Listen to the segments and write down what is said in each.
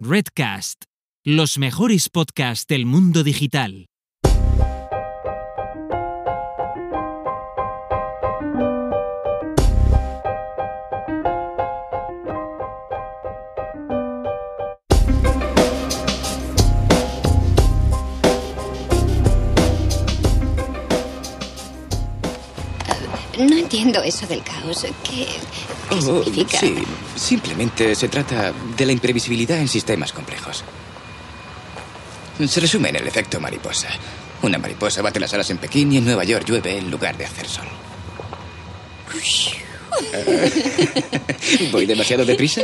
Redcast, los mejores podcasts del mundo digital. No entiendo eso del caos. ¿Qué, significa? sí, simplemente se trata de la imprevisibilidad en sistemas complejos. Se resume en el efecto mariposa. Una mariposa bate las alas en Pekín y en Nueva York llueve en lugar de hacer sol. ¿Voy demasiado deprisa?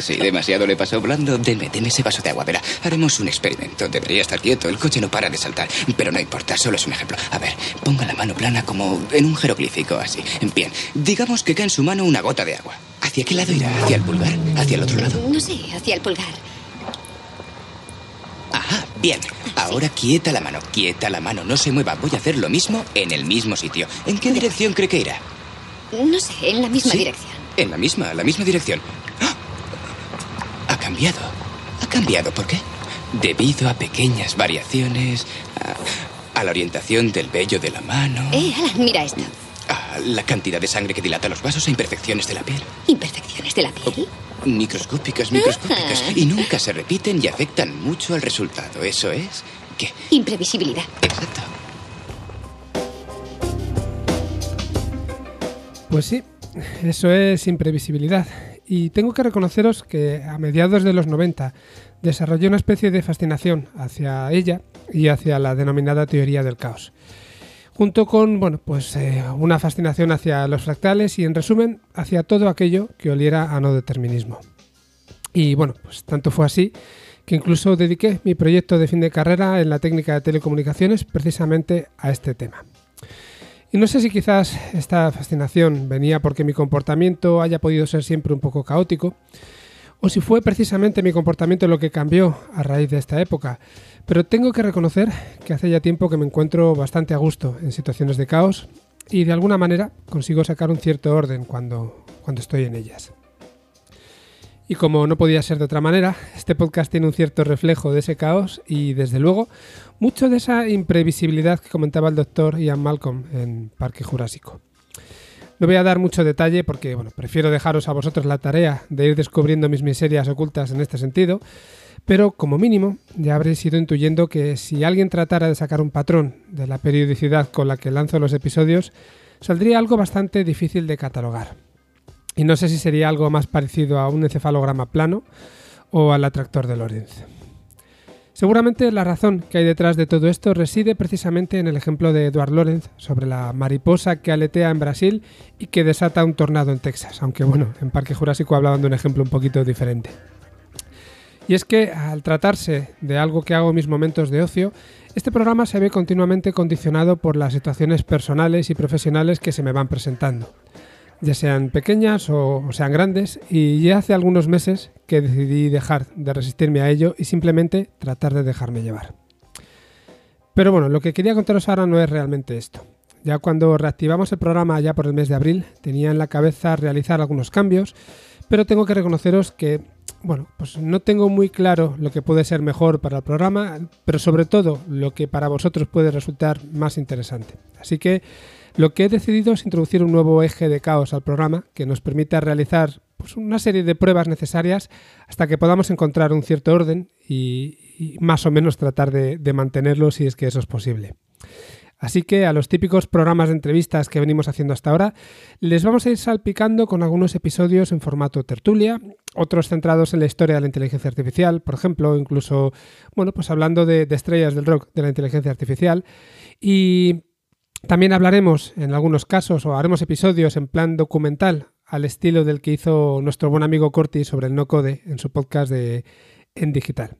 Sí, demasiado le pasó blando. Deme, deme ese vaso de agua, verá. Haremos un experimento. Debería estar quieto. El coche no para de saltar. Pero no importa, solo es un ejemplo. A ver, ponga la mano plana como en un jeroglífico, así. Bien, digamos que cae en su mano una gota de agua. ¿Hacia qué lado irá? ¿Hacia el pulgar? ¿Hacia el otro lado? No sé, hacia el pulgar. Ajá, bien. Ahora quieta la mano, quieta la mano. No se mueva. Voy a hacer lo mismo en el mismo sitio. ¿En qué dirección cree que irá? No sé, en la misma ¿Sí? dirección. En la misma, la misma dirección. ¡Ah! Ha cambiado. Ha cambiado. ¿Por qué? Debido a pequeñas variaciones, a, a la orientación del vello de la mano, Eh, Alan, mira esto. a la cantidad de sangre que dilata los vasos, a imperfecciones de la piel. Imperfecciones de la piel. Microscópicas, microscópicas. Ajá. Y nunca se repiten y afectan mucho al resultado. Eso es que... Imprevisibilidad. Exacto. Pues sí, eso es imprevisibilidad. Y tengo que reconoceros que a mediados de los 90 desarrollé una especie de fascinación hacia ella y hacia la denominada teoría del caos. Junto con, bueno, pues eh, una fascinación hacia los fractales y en resumen hacia todo aquello que oliera a no determinismo. Y bueno, pues tanto fue así que incluso dediqué mi proyecto de fin de carrera en la técnica de telecomunicaciones precisamente a este tema. Y no sé si quizás esta fascinación venía porque mi comportamiento haya podido ser siempre un poco caótico, o si fue precisamente mi comportamiento lo que cambió a raíz de esta época, pero tengo que reconocer que hace ya tiempo que me encuentro bastante a gusto en situaciones de caos y de alguna manera consigo sacar un cierto orden cuando, cuando estoy en ellas. Y como no podía ser de otra manera, este podcast tiene un cierto reflejo de ese caos y, desde luego, mucho de esa imprevisibilidad que comentaba el doctor Ian Malcolm en Parque Jurásico. No voy a dar mucho detalle porque bueno, prefiero dejaros a vosotros la tarea de ir descubriendo mis miserias ocultas en este sentido, pero como mínimo ya habréis ido intuyendo que si alguien tratara de sacar un patrón de la periodicidad con la que lanzo los episodios, saldría algo bastante difícil de catalogar. Y no sé si sería algo más parecido a un encefalograma plano o al atractor de Lorentz. Seguramente la razón que hay detrás de todo esto reside precisamente en el ejemplo de Edward Lorenz sobre la mariposa que aletea en Brasil y que desata un tornado en Texas, aunque bueno, en Parque Jurásico hablaban de un ejemplo un poquito diferente. Y es que al tratarse de algo que hago en mis momentos de ocio, este programa se ve continuamente condicionado por las situaciones personales y profesionales que se me van presentando ya sean pequeñas o, sean grandes, y ya hace algunos meses que decidí dejar de resistirme a ello y simplemente tratar de dejarme llevar. Pero bueno, lo que quería contaros ahora no es realmente esto. Ya cuando reactivamos el programa ya por el mes de abril, tenía en la cabeza realizar algunos cambios, pero tengo que reconoceros que, bueno, pues no tengo muy claro lo que puede ser mejor para el programa, pero sobre todo lo que para vosotros puede resultar más interesante. Así que lo que he decidido es introducir un nuevo eje de caos al programa que nos permita realizar pues, una serie de pruebas necesarias hasta que podamos encontrar un cierto orden y, más o menos tratar de, de mantenerlo si es que eso es posible. Así que a los típicos programas de entrevistas que venimos haciendo hasta ahora, les vamos a ir salpicando con algunos episodios en formato tertulia, otros centrados en la historia de la inteligencia artificial, por ejemplo, incluso, bueno, pues hablando de, de estrellas del rock de la inteligencia artificial. Y también hablaremos en algunos casos o haremos episodios en plan documental al estilo del que hizo nuestro buen amigo Corti sobre el no code en su podcast de En Digital.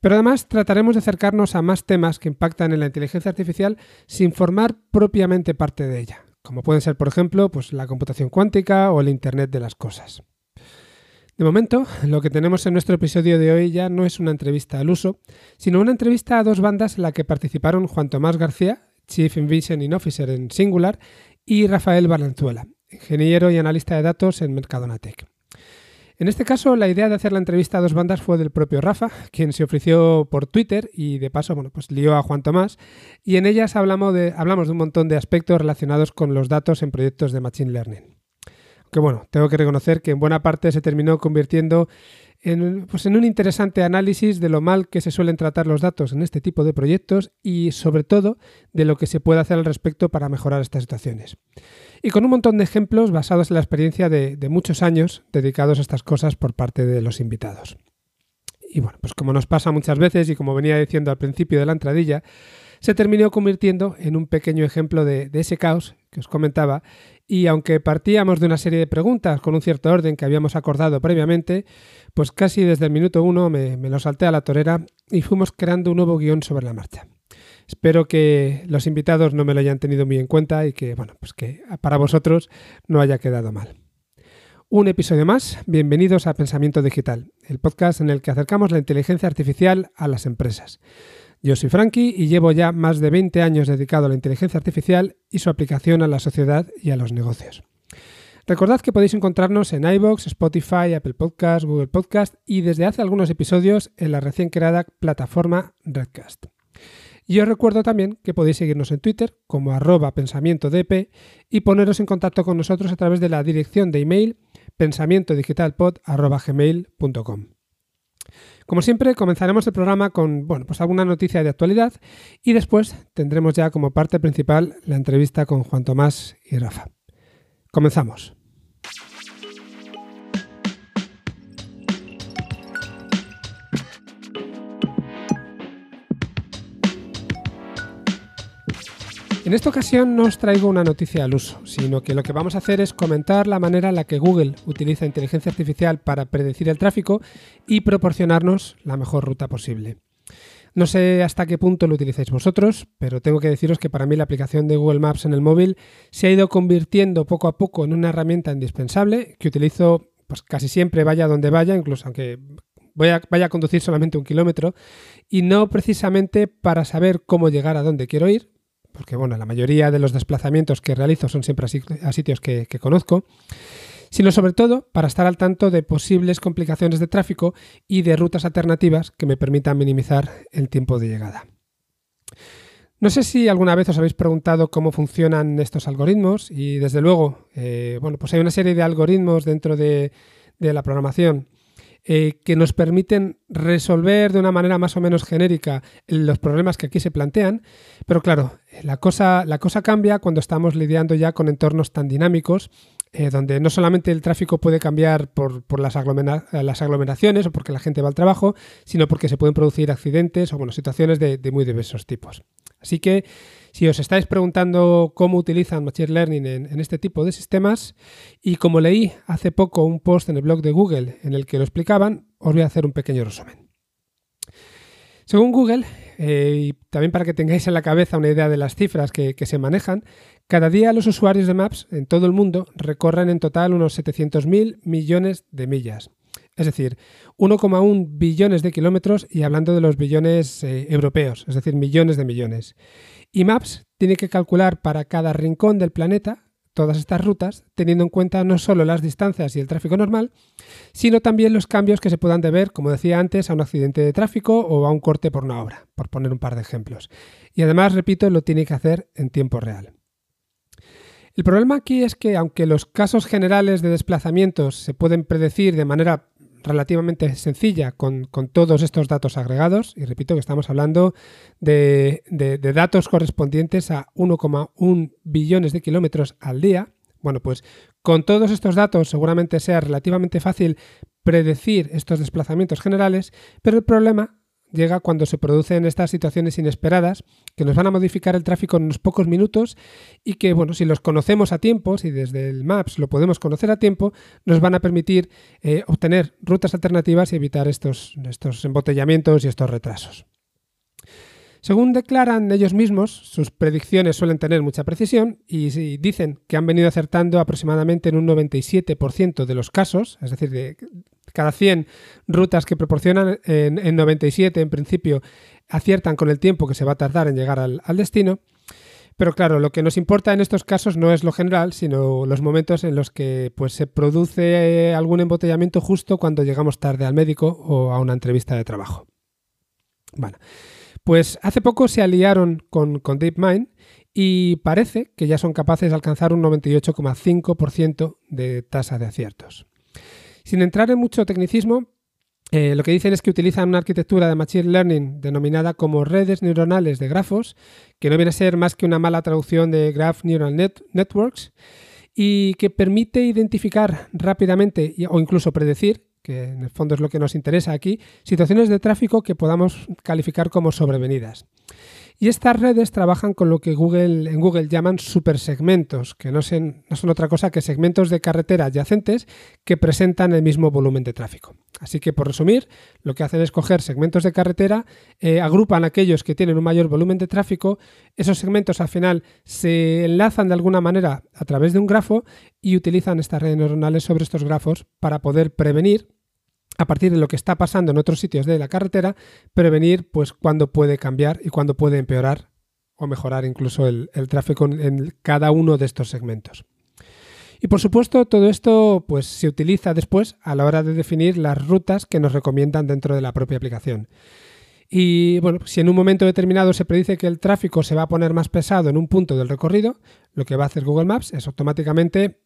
Pero además trataremos de acercarnos a más temas que impactan en la inteligencia artificial sin formar propiamente parte de ella, como pueden ser, por ejemplo, pues la computación cuántica o el Internet de las cosas. De momento, lo que tenemos en nuestro episodio de hoy ya no es una entrevista al uso, sino una entrevista a dos bandas en la que participaron Juan Tomás García, Chief Envisioning Officer en Singular, y Rafael Valenzuela, ingeniero y analista de datos en Mercadonatec. En este caso, la idea de hacer la entrevista a dos bandas fue del propio Rafa, quien se ofreció por Twitter y de paso, bueno, pues lió a Juan Tomás. Y en ellas hablamos de, hablamos de un montón de aspectos relacionados con los datos en proyectos de Machine Learning. Que bueno, tengo que reconocer que en buena parte se terminó convirtiendo en, pues en un interesante análisis de lo mal que se suelen tratar los datos en este tipo de proyectos y sobre todo de lo que se puede hacer al respecto para mejorar estas situaciones. Y con un montón de ejemplos basados en la experiencia de, muchos años dedicados a estas cosas por parte de los invitados. Y bueno, pues como nos pasa muchas veces y como venía diciendo al principio de la entradilla, se terminó convirtiendo en un pequeño ejemplo de, ese caos que os comentaba y aunque partíamos de una serie de preguntas con un cierto orden que habíamos acordado previamente, pues casi desde el minuto uno me, lo salté a la torera y fuimos creando un nuevo guion sobre la marcha. Espero que los invitados no me lo hayan tenido muy en cuenta y que, bueno, pues que para vosotros no haya quedado mal. Un episodio más, bienvenidos a Pensamiento Digital, el podcast en el que acercamos la inteligencia artificial a las empresas. Yo soy Frankie y llevo ya más de 20 años dedicado a la inteligencia artificial y su aplicación a la sociedad y a los negocios. Recordad que podéis encontrarnos en iBox, Spotify, Apple Podcast, Google Podcast y desde hace algunos episodios en la recién creada plataforma Redcast. Y os recuerdo también que podéis seguirnos en Twitter como arroba pensamientodp y poneros en contacto con nosotros a través de la dirección de email pensamientodigitalpod.gmail.com. Como siempre, comenzaremos el programa con bueno, pues alguna noticia de actualidad y después tendremos ya como parte principal la entrevista con Juan Tomás y Rafa. Comenzamos. En esta ocasión no os traigo una noticia al uso, sino que lo que vamos a hacer es comentar la manera en la que Google utiliza inteligencia artificial para predecir el tráfico y proporcionarnos la mejor ruta posible. No sé hasta qué punto lo utilizáis vosotros, pero tengo que deciros que para mí la aplicación de Google Maps en el móvil se ha ido convirtiendo poco a poco en una herramienta indispensable que utilizo pues casi siempre vaya donde vaya, incluso aunque vaya a conducir solamente un kilómetro, y no precisamente para saber cómo llegar a donde quiero ir, porque bueno, la mayoría de los desplazamientos que realizo son siempre a sitios que, conozco, sino sobre todo para estar al tanto de posibles complicaciones de tráfico y de rutas alternativas que me permitan minimizar el tiempo de llegada. No sé si alguna vez os habéis preguntado cómo funcionan estos algoritmos y desde luego, eh, bueno, pues hay una serie de algoritmos dentro de, de la programación eh, que nos permiten resolver de una manera más o menos genérica los problemas que aquí se plantean, pero claro, la cosa, la cosa cambia cuando estamos lidiando ya con entornos tan dinámicos eh, donde no solamente el tráfico puede cambiar por, por las, aglomeraciones o porque la gente va al trabajo, sino porque se pueden producir accidentes o bueno, situaciones de, muy diversos tipos. Así que si os estáis preguntando cómo utilizan Machine Learning en, este tipo de sistemas, y como leí hace poco un post en el blog de Google en el que lo explicaban, os voy a hacer un pequeño resumen. Según Google, eh, y también para que tengáis en la cabeza una idea de las cifras que, se manejan, cada día los usuarios de Maps en todo el mundo recorren en total unos 700.000 millones de millas. Es decir, 1,1 billones de kilómetros y hablando de los billones eh, europeos, es decir, millones de millones. Y Maps tiene que calcular para cada rincón del planeta todas estas rutas, teniendo en cuenta no solo las distancias y el tráfico normal, sino también los cambios que se puedan deber, como decía antes, a un accidente de tráfico o a un corte por una obra, por poner un par de ejemplos. Y además, repito, lo tiene que hacer en tiempo real. El problema aquí es que aunque los casos generales de desplazamientos se pueden predecir de manera relativamente sencilla con, todos estos datos agregados. Y repito que estamos hablando de, de datos correspondientes a 1,1 billones de kilómetros al día. Bueno, pues con todos estos datos seguramente sea relativamente fácil predecir estos desplazamientos generales, pero el problema llega cuando se producen estas situaciones inesperadas que nos van a modificar el tráfico en unos pocos minutos y que, bueno, si los conocemos a tiempo, si desde el Maps lo podemos conocer a tiempo, nos van a permitir eh, obtener rutas alternativas y evitar estos, estos embotellamientos y estos retrasos. Según declaran ellos mismos, sus predicciones suelen tener mucha precisión y dicen que han venido acertando aproximadamente en un 97% de los casos, es decir, de cada 100 rutas que proporcionan, en, 97 en principio aciertan con el tiempo que se va a tardar en llegar al, destino. Pero claro, lo que nos importa en estos casos no es lo general, sino los momentos en los que pues, se produce algún embotellamiento justo cuando llegamos tarde al médico o a una entrevista de trabajo. Bueno, pues hace poco se aliaron con DeepMind y parece que ya son capaces de alcanzar un 98,5% de tasa de aciertos. Sin entrar en mucho tecnicismo, eh, lo que dicen es que utilizan una arquitectura de Machine Learning denominada como redes neuronales de grafos, que no viene a ser más que una mala traducción de Graph Neural Networks, y que permite identificar rápidamente o incluso predecir, que en el fondo es lo que nos interesa aquí, situaciones de tráfico que podamos calificar como sobrevenidas. Y estas redes trabajan con lo que Google, en Google llaman supersegmentos, que no, son otra cosa que segmentos de carretera adyacentes que presentan el mismo volumen de tráfico. Así que, por resumir, lo que hacen es coger segmentos de carretera, eh, agrupan aquellos que tienen un mayor volumen de tráfico, esos segmentos al final se enlazan de alguna manera a través de un grafo y utilizan estas redes neuronales sobre estos grafos para poder prevenir a partir de lo que está pasando en otros sitios de la carretera, prevenir pues cuándo puede cambiar y cuándo puede empeorar o mejorar incluso el, tráfico en, cada uno de estos segmentos. Y por supuesto, todo esto pues, se utiliza después a la hora de definir las rutas que nos recomiendan dentro de la propia aplicación. Y bueno, si en un momento determinado se predice que el tráfico se va a poner más pesado en un punto del recorrido, lo que va a hacer Google Maps es automáticamente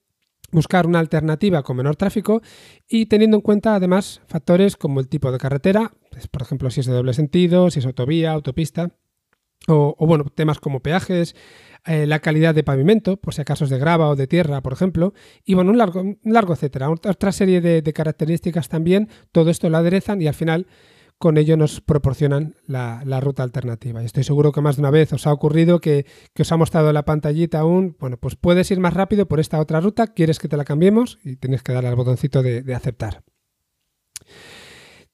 buscar una alternativa con menor tráfico y teniendo en cuenta además factores como el tipo de carretera, pues, por ejemplo si es de doble sentido, si es autovía, autopista, o, bueno, temas como peajes, eh, la calidad de pavimento, por si acaso es de grava o de tierra, por ejemplo, y bueno, un largo, un largo etcétera. Otra serie de, de características también, todo esto lo aderezan y al final con ello nos proporcionan la, ruta alternativa. Y estoy seguro que más de una vez os ha ocurrido que, os ha mostrado la pantallita aún, bueno, pues puedes ir más rápido por esta otra ruta, quieres que te la cambiemos y tienes que darle al botoncito de aceptar.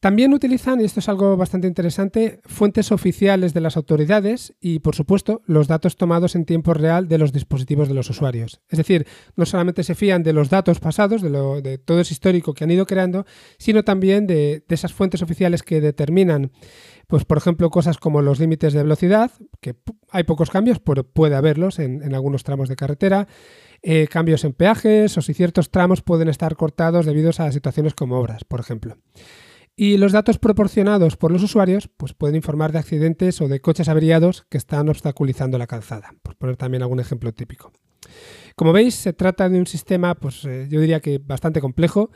También utilizan, y esto es algo bastante interesante, fuentes oficiales de las autoridades y, por supuesto, los datos tomados en tiempo real de los dispositivos de los usuarios. Es decir, no solamente se fían de los datos pasados, de, todo ese histórico que han ido creando, sino también de, esas fuentes oficiales que determinan, pues, por ejemplo, cosas como los límites de velocidad, que hay pocos cambios, pero puede haberlos en, algunos tramos de carretera, eh, cambios en peajes o si ciertos tramos pueden estar cortados debido a situaciones como obras, por ejemplo. Y los datos proporcionados por los usuarios pues pueden informar de accidentes o de coches averiados que están obstaculizando la calzada, por poner también algún ejemplo típico. Como veis, se trata de un sistema, pues eh, yo diría que bastante complejo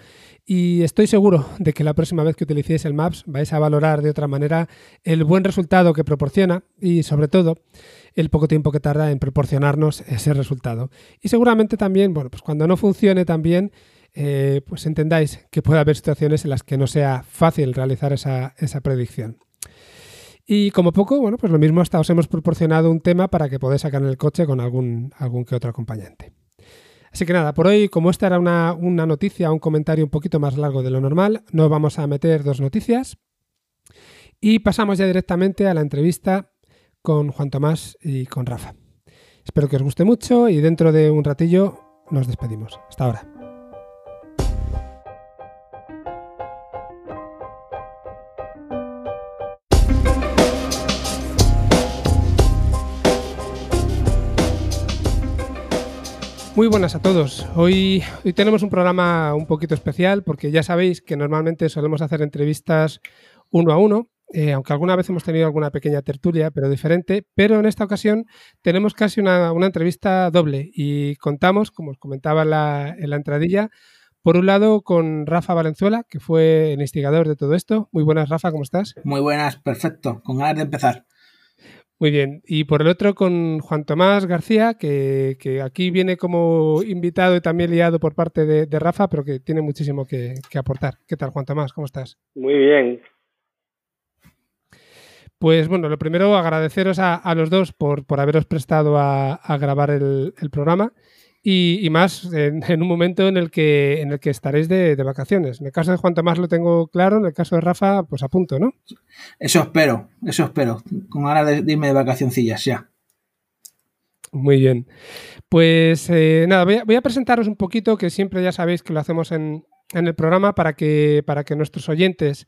y estoy seguro de que la próxima vez que utilicéis el Maps vais a valorar de otra manera el buen resultado que proporciona y sobre todo el poco tiempo que tarda en proporcionarnos ese resultado. Y seguramente también, bueno, pues cuando no funcione también eh, pues entendáis que puede haber situaciones en las que no sea fácil realizar esa, predicción. Y como poco, bueno, pues lo mismo hasta os hemos proporcionado un tema para que podáis sacar en el coche con algún, algún que otro acompañante. Así que nada, por hoy, como esta era una, una noticia, un comentario un poquito más largo de lo normal, no vamos a meter dos noticias. Y pasamos ya directamente a la entrevista con Juan Tomás y con Rafa. Espero que os guste mucho y dentro de un ratillo nos despedimos. Hasta ahora. Muy buenas a todos. Hoy, hoy tenemos un programa un poquito especial porque ya sabéis que normalmente solemos hacer entrevistas uno a uno, eh, aunque alguna vez hemos tenido alguna pequeña tertulia, pero diferente. Pero en esta ocasión tenemos casi una, entrevista doble y contamos, como os comentaba en la, en la entradilla, por un lado con Rafa Valenzuela, que fue el instigador de todo esto. Muy buenas, Rafa, ¿cómo estás? Muy buenas, perfecto, con ganas de empezar. Muy bien. Y por el otro con Juan Tomás García, que, aquí viene como invitado y también liado por parte de, Rafa, pero que tiene muchísimo que, aportar. ¿Qué tal, Juan Tomás? ¿Cómo estás? Muy bien. Pues bueno, lo primero agradeceros a, los dos por, por haberos prestado a, grabar el, el programa y, más en, un momento en el que, en el que estaréis de, vacaciones. En el caso de Juan Tomás lo tengo claro, en el caso de Rafa, pues a punto, ¿no? Eso espero, eso espero. Con ganas de, irme de vacacioncillas ya. Muy bien. Pues eh, nada, voy a, presentaros un poquito, que siempre ya sabéis que lo hacemos en, en el programa para que, para que nuestros oyentes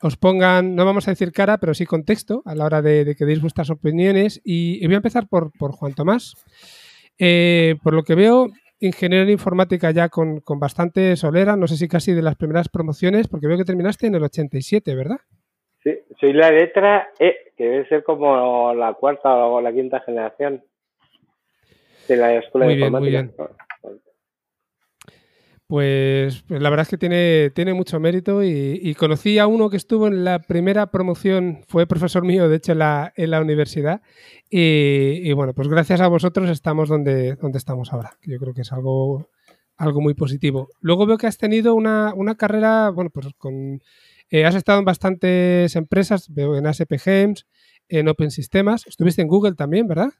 os pongan, no vamos a decir cara, pero sí contexto a la hora de, que deis vuestras opiniones. Y, voy a empezar por, Juan Tomás. Eh, por lo que veo, ingeniero en informática ya con, bastante solera, no sé si casi de las primeras promociones, porque veo que terminaste en el 87, ¿verdad? Sí, soy la letra E, que debe ser como la cuarta o la quinta generación de la escuela de informática. Muy bien. Pues, pues, la verdad es que tiene, tiene mucho mérito y, conocí a uno que estuvo en la primera promoción, fue profesor mío, de hecho, en la, en la universidad. Y, bueno, pues gracias a vosotros estamos donde, donde estamos ahora. Yo creo que es algo, algo muy positivo. Luego veo que has tenido una, carrera, bueno, pues con... Eh, has estado en bastantes empresas, veo en ASP Games, en Open Systems, estuviste en Google también, ¿verdad?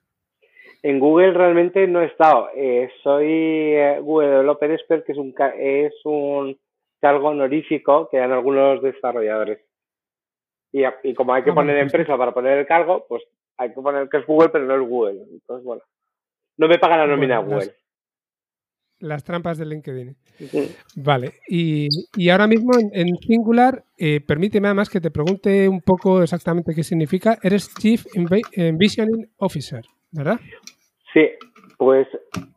En Google realmente no he estado. Eh, soy eh, Google Developer Expert, que es un, es un cargo honorífico que dan algunos desarrolladores. Y, y como hay que ah, poner pues empresa para poner el cargo, pues hay que poner que es Google, pero no es Google. Entonces, bueno, no me pagan la nómina Google. Las, trampas de LinkedIn. Vale, y, y, ahora mismo en, Singular, eh, permíteme además que te pregunte un poco exactamente qué significa. Eres Chief Envisioning Officer. ¿Verdad? Sí, pues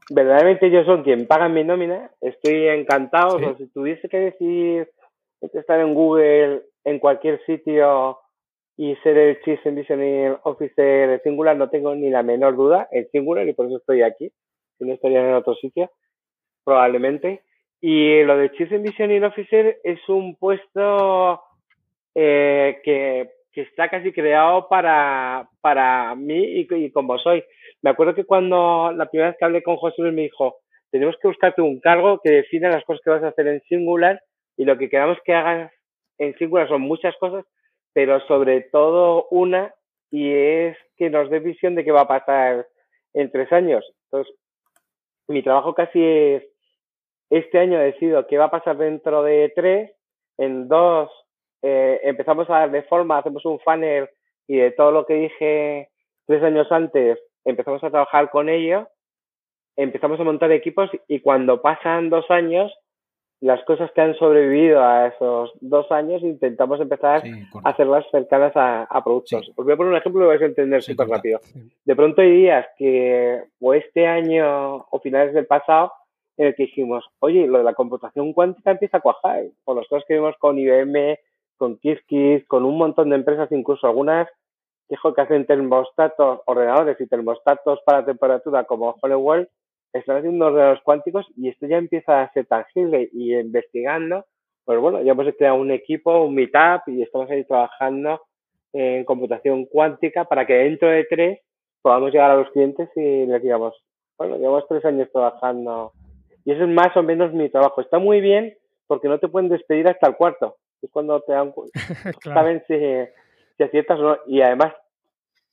verdaderamente ellos son quien pagan mi nómina. Estoy encantado. si tuviese que decir estar en Google, en cualquier sitio y ser el Chief Envisioning Officer de Singular, no tengo ni la menor duda. En Singular, y por eso estoy aquí. Si no estaría en otro sitio, probablemente. Y lo de Chief Envisioning Officer es un puesto eh, que que está casi creado para, para mí y, y como soy. Me acuerdo que cuando la primera vez que hablé con José Luis me dijo, tenemos que buscarte un cargo que defina las cosas que vas a hacer en Singular y lo que queramos que hagas en Singular son muchas cosas, pero sobre todo una y es que nos dé visión de qué va a pasar en tres años. Entonces, mi trabajo casi es, este año decido qué va a pasar dentro de tres, en dos eh, empezamos a darle forma, hacemos un funnel y de todo lo que dije tres años antes, empezamos a trabajar con ello, empezamos a montar equipos y cuando pasan dos años, las cosas que han sobrevivido a esos dos años, intentamos empezar a hacerlas cercanas a, productos. Os voy a poner un ejemplo y lo vais a entender súper rápido. De pronto hay días que, o este año o finales del pasado, en el que dijimos, oye, lo de la computación cuántica empieza a cuajar. Por las cosas que vimos con IBM, con KissKiss, con un montón de empresas, incluso algunas que hacen termostatos, ordenadores y termostatos para temperatura como Honeywell, están haciendo ordenadores cuánticos y esto ya empieza a ser tangible y investigando, pues bueno, ya hemos creado un equipo, un meetup y estamos ahí trabajando en computación cuántica para que dentro de tres podamos llegar a los clientes y les digamos, bueno, llevamos tres años trabajando y eso es más o menos mi trabajo. Está muy bien porque no te pueden despedir hasta el cuarto es cuando te dan, saben si, si aciertas o no. Y además,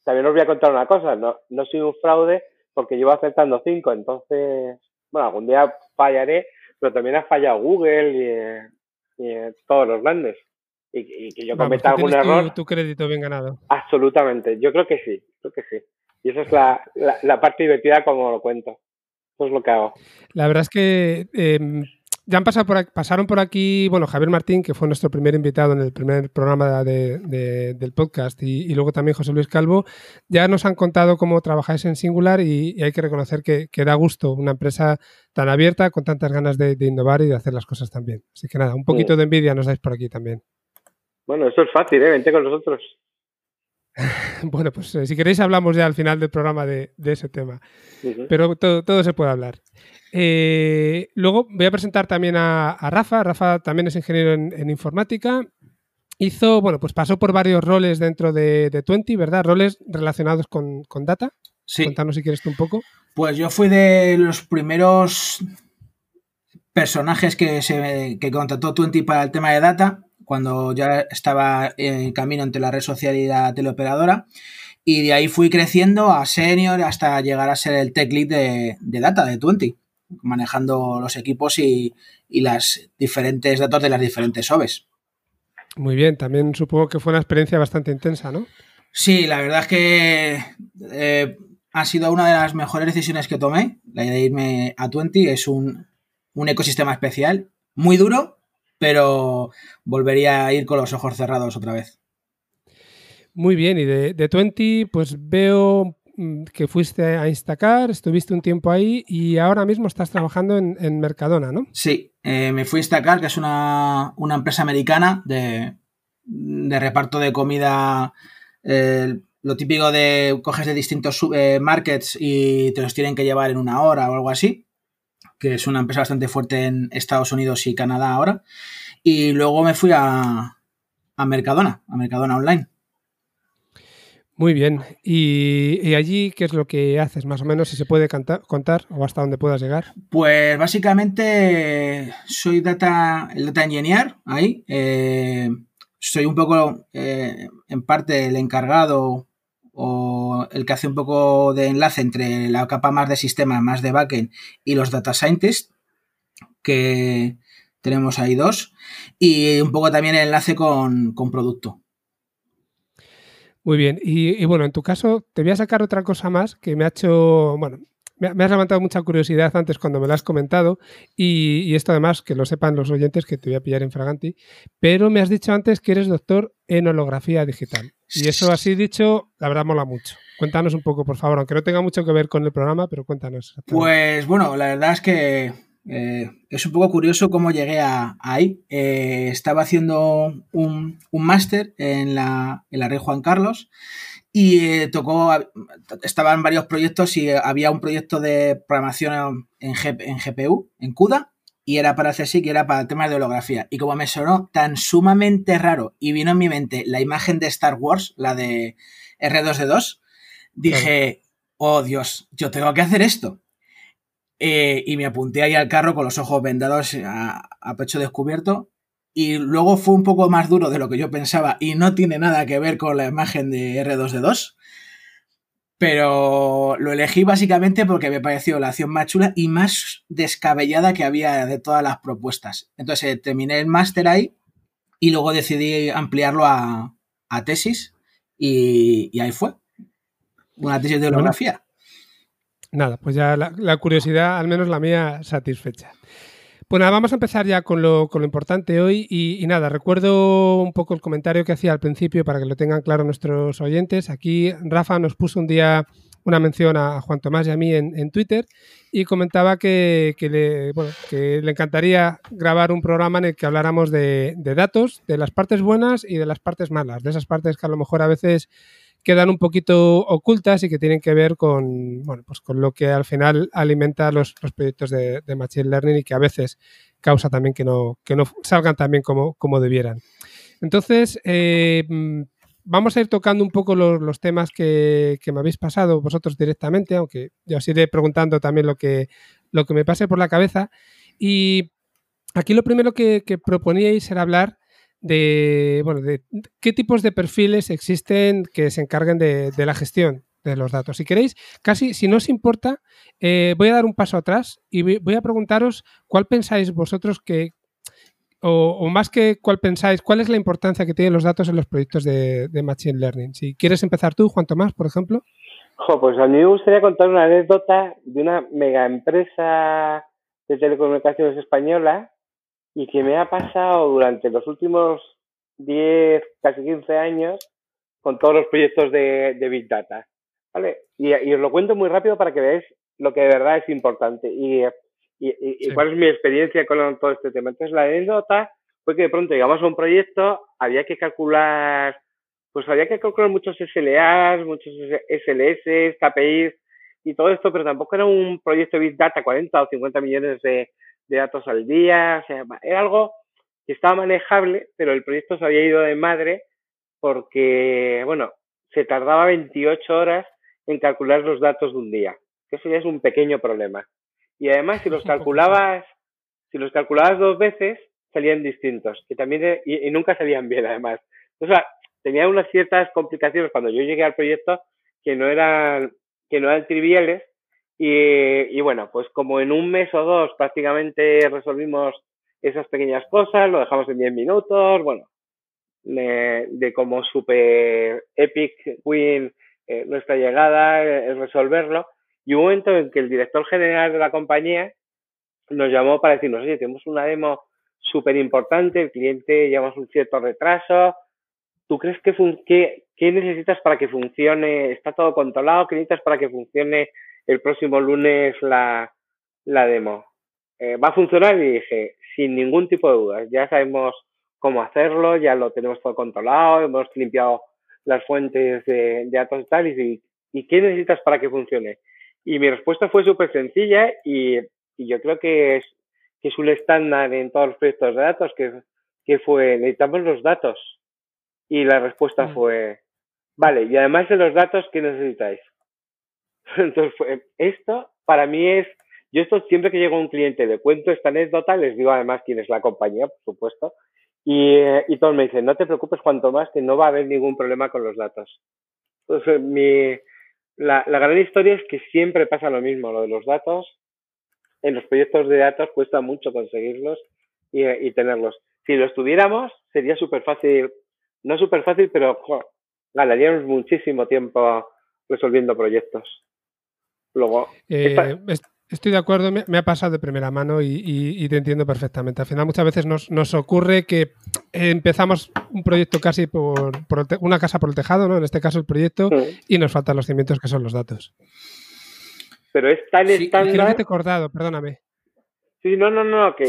también os voy a contar una cosa, no, no soy un fraude porque llevo acertando cinco, entonces, bueno, algún día fallaré, pero también ha fallado Google y, y todos los grandes. Y, que yo cometa algún error. Tu, crédito bien ganado. Absolutamente, yo creo que sí, creo que sí. Y esa es la, la, parte divertida como lo cuento. Eso es lo que hago. La verdad es que em, ya han pasado por pasaron por aquí, bueno, Javier Martín, que fue nuestro primer invitado en el primer programa del podcast, y, luego también José Luis Calvo, ya nos han contado cómo trabajáis en Singular y, hay que reconocer que, da gusto una empresa tan abierta, con tantas ganas de, innovar y de hacer las cosas tan bien. Así que nada, un poquito de envidia nos dais por aquí también. Bueno, eso es fácil, ¿eh? Vente con nosotros. bueno, pues eh, si queréis hablamos ya al final del programa de, ese tema. Pero todo, todo se puede hablar. Eh, luego voy a presentar también a, Rafa. Rafa también es ingeniero en, informática. Hizo, bueno, pues pasó por varios roles dentro de, de Twenty, ¿verdad? Roles relacionados con, data. Sí. Contanos si quieres tú un poco. Pues yo fui de los primeros personajes que, se, que contrató Twenty para el tema de data, cuando ya estaba en camino entre la red social y la teleoperadora. Y de ahí fui creciendo a senior hasta llegar a ser el tech lead de, de data de Twenty manejando los equipos y, las diferentes datos de las diferentes OVEs. Muy bien, también supongo que fue una experiencia bastante intensa, ¿no? Sí, la verdad es que eh, ha sido una de las mejores decisiones que tomé, la de irme a Twenty. Es un, ecosistema especial, muy duro, pero volvería a ir con los ojos cerrados otra vez. Muy bien, y de, de 20, pues veo mm, que fuiste a Instacar, estuviste un tiempo ahí y ahora mismo estás trabajando en, Mercadona, ¿no? Sí, eh, me fui a Instacar, que es una, empresa americana de, reparto de comida, eh, lo típico de coges de distintos eh, markets y te los tienen que llevar en una hora o algo así, que es una empresa bastante fuerte en Estados Unidos y Canadá ahora. Y luego me fui a, a Mercadona, a Mercadona Online. Muy bien. ¿Y, allí qué es lo que haces, más o menos, si se puede contar o hasta dónde puedas llegar? Pues básicamente soy data, el data engineer ahí. Eh, soy un poco, eh, en parte, el encargado o el que hace un poco de enlace entre la capa más de sistema, más de backend y los data scientists, que tenemos ahí dos, y un poco también el enlace con, con producto. Muy bien, y, bueno, en tu caso te voy a sacar otra cosa más que me ha hecho, bueno, me, has levantado mucha curiosidad antes cuando me lo has comentado y, esto además que lo sepan los oyentes que te voy a pillar en Fraganti, pero me has dicho antes que eres doctor en holografía digital y eso así dicho, la verdad mola mucho. Cuéntanos un poco, por favor, aunque no tenga mucho que ver con el programa, pero cuéntanos. Pues bueno, la verdad es que eh, es un poco curioso cómo llegué a, ahí. Eh, estaba haciendo un, máster en la, en la Rey Juan Carlos y eh, tocó, estaban varios proyectos y había un proyecto de programación en, en GPU, en CUDA, y era para CSIC y era para temas de holografía. Y como me sonó tan sumamente raro y vino en mi mente la imagen de Star Wars, la de R2D2, dije, oh Dios, yo tengo que hacer esto. Eh, y me apunté ahí al carro con los ojos vendados a, pecho descubierto. Y luego fue un poco más duro de lo que yo pensaba y no tiene nada que ver con la imagen de R2D2. Pero lo elegí básicamente porque me pareció la acción más chula y más descabellada que había de todas las propuestas. Entonces eh, terminé el máster ahí y luego decidí ampliarlo a, tesis y, ahí fue. Una tesis de holografía. Nada, pues ya la, curiosidad, al menos la mía, satisfecha. Pues nada, vamos a empezar ya con lo, importante hoy y, nada, recuerdo un poco el comentario que hacía al principio para que lo tengan claro nuestros oyentes. Aquí Rafa nos puso un día una mención a Juan Tomás y a mí en, Twitter y comentaba que, le, que, le, encantaría grabar un programa en el que habláramos de, de datos, de las partes buenas y de las partes malas, de esas partes que a lo mejor a veces quedan un poquito ocultas y que tienen que ver con, bueno, pues con lo que al final alimenta los, proyectos de, Machine Learning y que a veces causa también que no, que no salgan tan bien como, como debieran. Entonces, eh, vamos a ir tocando un poco los, temas que, me habéis pasado vosotros directamente, aunque yo os iré preguntando también lo que, lo que me pase por la cabeza. Y aquí lo primero que proponíais era hablar de, bueno, de qué tipos de perfiles existen que se encarguen de, la gestión de los datos. Si queréis, casi, si no os importa, eh, voy a dar un paso atrás y voy a preguntaros cuál pensáis vosotros que, o, más que cuál pensáis, cuál es la importancia que tienen los datos en los proyectos de, Machine Learning. Si quieres empezar tú, Juan Tomás, por ejemplo. pues a mí me gustaría contar una anécdota de una mega empresa de telecomunicaciones española y que me ha pasado durante los últimos 10, casi 15 años con todos los proyectos de, Big Data. ¿vale? Y, os lo cuento muy rápido para que veáis lo que de verdad es importante y, y, cuál es mi experiencia con todo este tema. Entonces, la anécdota fue que de pronto llegamos a un proyecto, había que calcular, pues había que calcular muchos SLAs, muchos SLS, KPIs y todo esto, pero tampoco era un proyecto de Big Data, 40 o 50 millones de, de datos al día, o sea, era algo que estaba manejable, pero el proyecto se había ido de madre porque, bueno, se tardaba 28 horas en calcular los datos de un día, que eso ya es un pequeño problema. Y además, si los calculabas, si los calculabas dos veces, salían distintos, que también, y, nunca salían bien además. O sea, tenía unas ciertas complicaciones cuando yo llegué al proyecto que no eran, que no eran triviales y, bueno, pues como en un mes o dos prácticamente resolvimos esas pequeñas cosas, lo dejamos en 10 minutos, bueno, de, como super epic win eh, nuestra llegada, es resolverlo. Y un momento en que el director general de la compañía nos llamó para decirnos, oye, tenemos una demo súper importante, el cliente llevamos un cierto retraso. ¿Tú crees que, que qué necesitas para que funcione? ¿Está todo controlado? ¿Qué necesitas para que funcione el próximo lunes la, la demo? Eh, ¿Va a funcionar? Y dije, sin ningún tipo de dudas, ya sabemos cómo hacerlo, ya lo tenemos todo controlado, hemos limpiado las fuentes de, datos y tal, y, y ¿qué necesitas para que funcione? Y mi respuesta fue súper sencilla y, y, yo creo que es, que es un estándar en todos los proyectos de datos, que, que fue, necesitamos los datos. Y la respuesta mm. fue, vale, y además de los datos, ¿qué necesitáis? Entonces, esto para mí es, yo esto siempre que llego a un cliente de cuento esta anécdota, les digo además quién es la compañía, por supuesto, y, y todos me dicen, no te preocupes cuanto más que no va a haber ningún problema con los datos. Entonces, mi, la, la gran historia es que siempre pasa lo mismo, lo de los datos. En los proyectos de datos cuesta mucho conseguirlos y, y tenerlos. Si los tuviéramos, sería súper fácil, no súper fácil, pero ganaríamos muchísimo tiempo resolviendo proyectos. Luego, eh, Estoy de acuerdo, me, ha pasado de primera mano y, te entiendo perfectamente. Al final muchas veces nos, ocurre que empezamos un proyecto casi por, una casa por el tejado, ¿no? En este caso el proyecto, y nos faltan los cimientos que son los datos. Pero es tan estándar... Creo que te he cortado, perdóname. Sí, no, no, no, que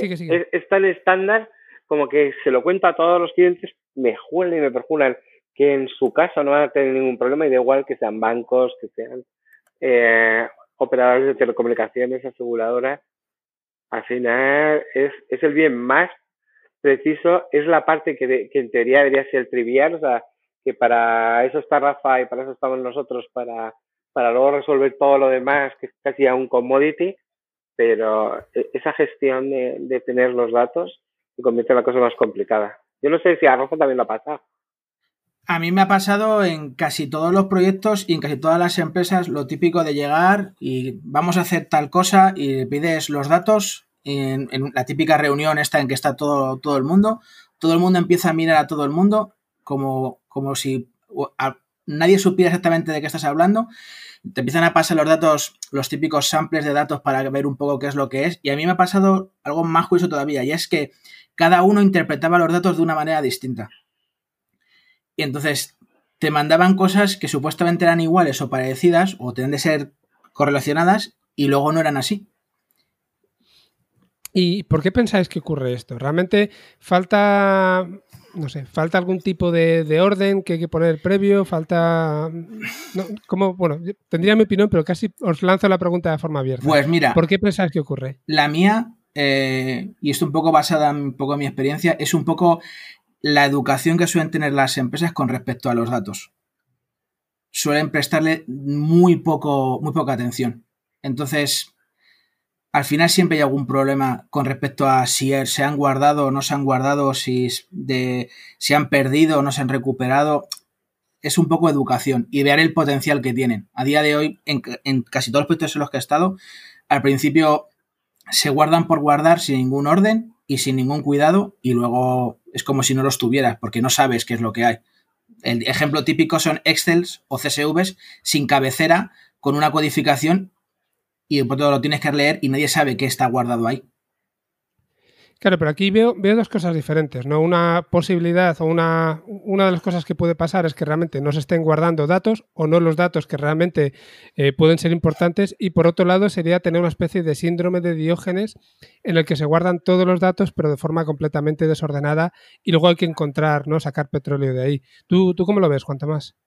Es, tan estándar como que se lo cuenta a todos los clientes, me juegan y me perjuran que en su casa no van a tener ningún problema y da igual que sean bancos, que sean eh, operadores de telecomunicaciones, aseguradoras, al final es, es el bien más preciso, es la parte que, que en teoría debería ser trivial, o sea, que para eso está Rafa y para eso estamos nosotros, para, para luego resolver todo lo demás, que es casi a un commodity, pero e, esa gestión de, de tener los datos se convierte en la cosa más complicada. Yo no sé si a Rafa también lo ha pasado. A mí me ha pasado en casi todos los proyectos y en casi todas las empresas lo típico de llegar y vamos a hacer tal cosa y pides los datos en, la típica reunión esta en que está todo, todo el mundo. Todo el mundo empieza a mirar a todo el mundo como, como si nadie supiera exactamente de qué estás hablando. Te empiezan a pasar los datos, los típicos samples de datos para ver un poco qué es lo que es. Y a mí me ha pasado algo más curioso todavía, y es que cada uno interpretaba los datos de una manera distinta. Y entonces te mandaban cosas que supuestamente eran iguales o parecidas o tenían de ser correlacionadas y luego no eran así. ¿Y por qué pensáis que ocurre esto? ¿Realmente falta, no sé, falta algún tipo de, orden que hay que poner previo? ¿Falta...? como, bueno, tendría mi opinión, pero casi os lanzo la pregunta de forma abierta. Pues mira... ¿Por qué pensáis que ocurre? La mía, eh, y esto un poco basada en un poco mi experiencia, es un poco la educación que suelen tener las empresas con respecto a los datos. Suelen prestarle muy, poco, muy poca atención. Entonces, al final siempre hay algún problema con respecto a si se han guardado o no se han guardado, si se han perdido o no se han recuperado. Es un poco educación y ver el potencial que tienen. A día de hoy, en, en casi todos los proyectos en los que he estado, al principio se guardan por guardar sin ningún orden y sin ningún cuidado y luego es como si no los tuvieras, porque no sabes qué es lo que hay. El ejemplo típico son Excels o CSVs sin cabecera, con una codificación, y después todo lo tienes que leer y nadie sabe qué está guardado ahí. Claro, pero aquí veo, veo dos cosas diferentes, ¿no? Una posibilidad o una, una de las cosas que puede pasar es que realmente no se estén guardando datos o no los datos que realmente eh, pueden ser importantes y por otro lado sería tener una especie de síndrome de Diógenes en el que se guardan todos los datos pero de forma completamente desordenada y luego hay que encontrar, ¿no? Sacar petróleo de ahí. ¿Tú, tú cómo lo ves, cuanto más?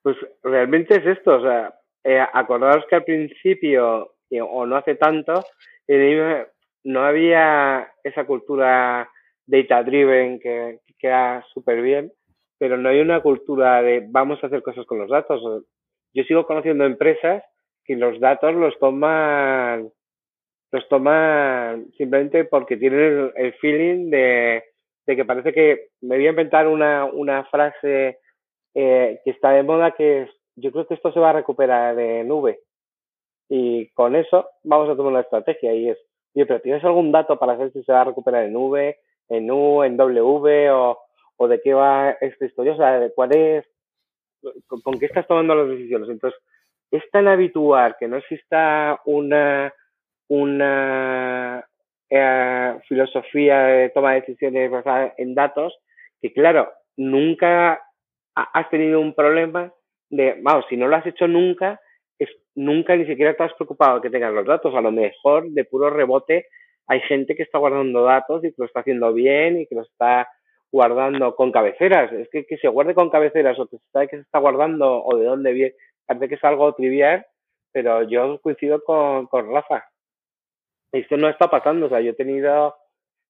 Pues realmente es esto, o sea, eh, acordaros que al principio o no hace tanto, eh, no había esa cultura data driven que, queda súper bien, pero no hay una cultura de vamos a hacer cosas con los datos. Yo sigo conociendo empresas que los datos los toman los toman simplemente porque tienen el, feeling de, que parece que me voy a inventar una, una frase eh, que está de moda que es yo creo que esto se va a recuperar de nube y con eso vamos a tomar una estrategia y es pero ¿tienes algún dato para saber si se va a recuperar en V, en U, en W o, de qué va esta historia? O sea, ¿cuál es, con, qué estás tomando las decisiones? Entonces, es tan habitual que no exista una, una, eh, filosofía de toma de decisiones basada en datos, que claro, nunca has tenido un problema de, vamos, si no lo has hecho nunca, nunca ni siquiera estás preocupado de que tengas los datos. A lo mejor de puro rebote hay gente que está guardando datos y que lo está haciendo bien y que lo está guardando con cabeceras. Es que que se guarde con cabeceras o que se sabe que se está guardando o de dónde viene, parece que es algo trivial, pero yo coincido con, con Rafa. Esto no está pasando. O sea, yo he tenido,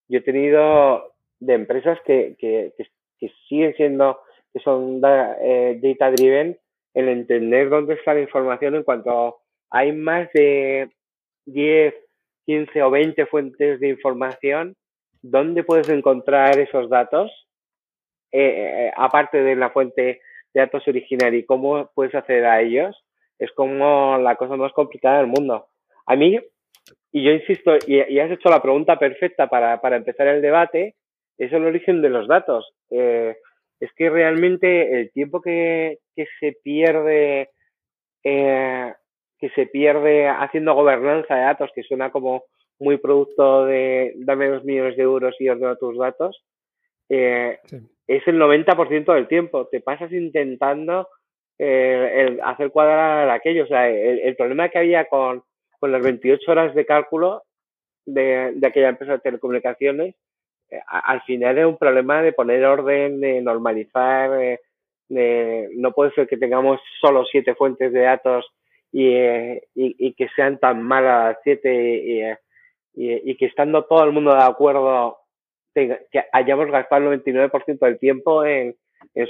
yo he tenido de empresas que, que, que, siguen siendo, que son eh, data driven, el entender dónde está la información en cuanto hay más de 10, 15 o 20 fuentes de información, ¿dónde puedes encontrar esos datos? Eh, eh, aparte de la fuente de datos original y cómo puedes acceder a ellos, es como la cosa más complicada del mundo. A mí, y yo insisto, y, has hecho la pregunta perfecta para, para, empezar el debate, es el origen de los datos. Eh, es que realmente el tiempo que, que se pierde eh, que se pierde haciendo gobernanza de datos, que suena como muy producto de dame dos millones de euros y ordeno tus datos, eh, es el 90% del tiempo. Te pasas intentando eh, el hacer cuadrar aquello. O sea, el, problema que había con, con, las 28 horas de cálculo de, de aquella empresa de telecomunicaciones, al final es un problema de poner orden, de normalizar. de, no puede ser que tengamos solo siete fuentes de datos y, y, y que sean tan malas siete y, que estando todo el mundo de acuerdo que hayamos gastado el 99% del tiempo en,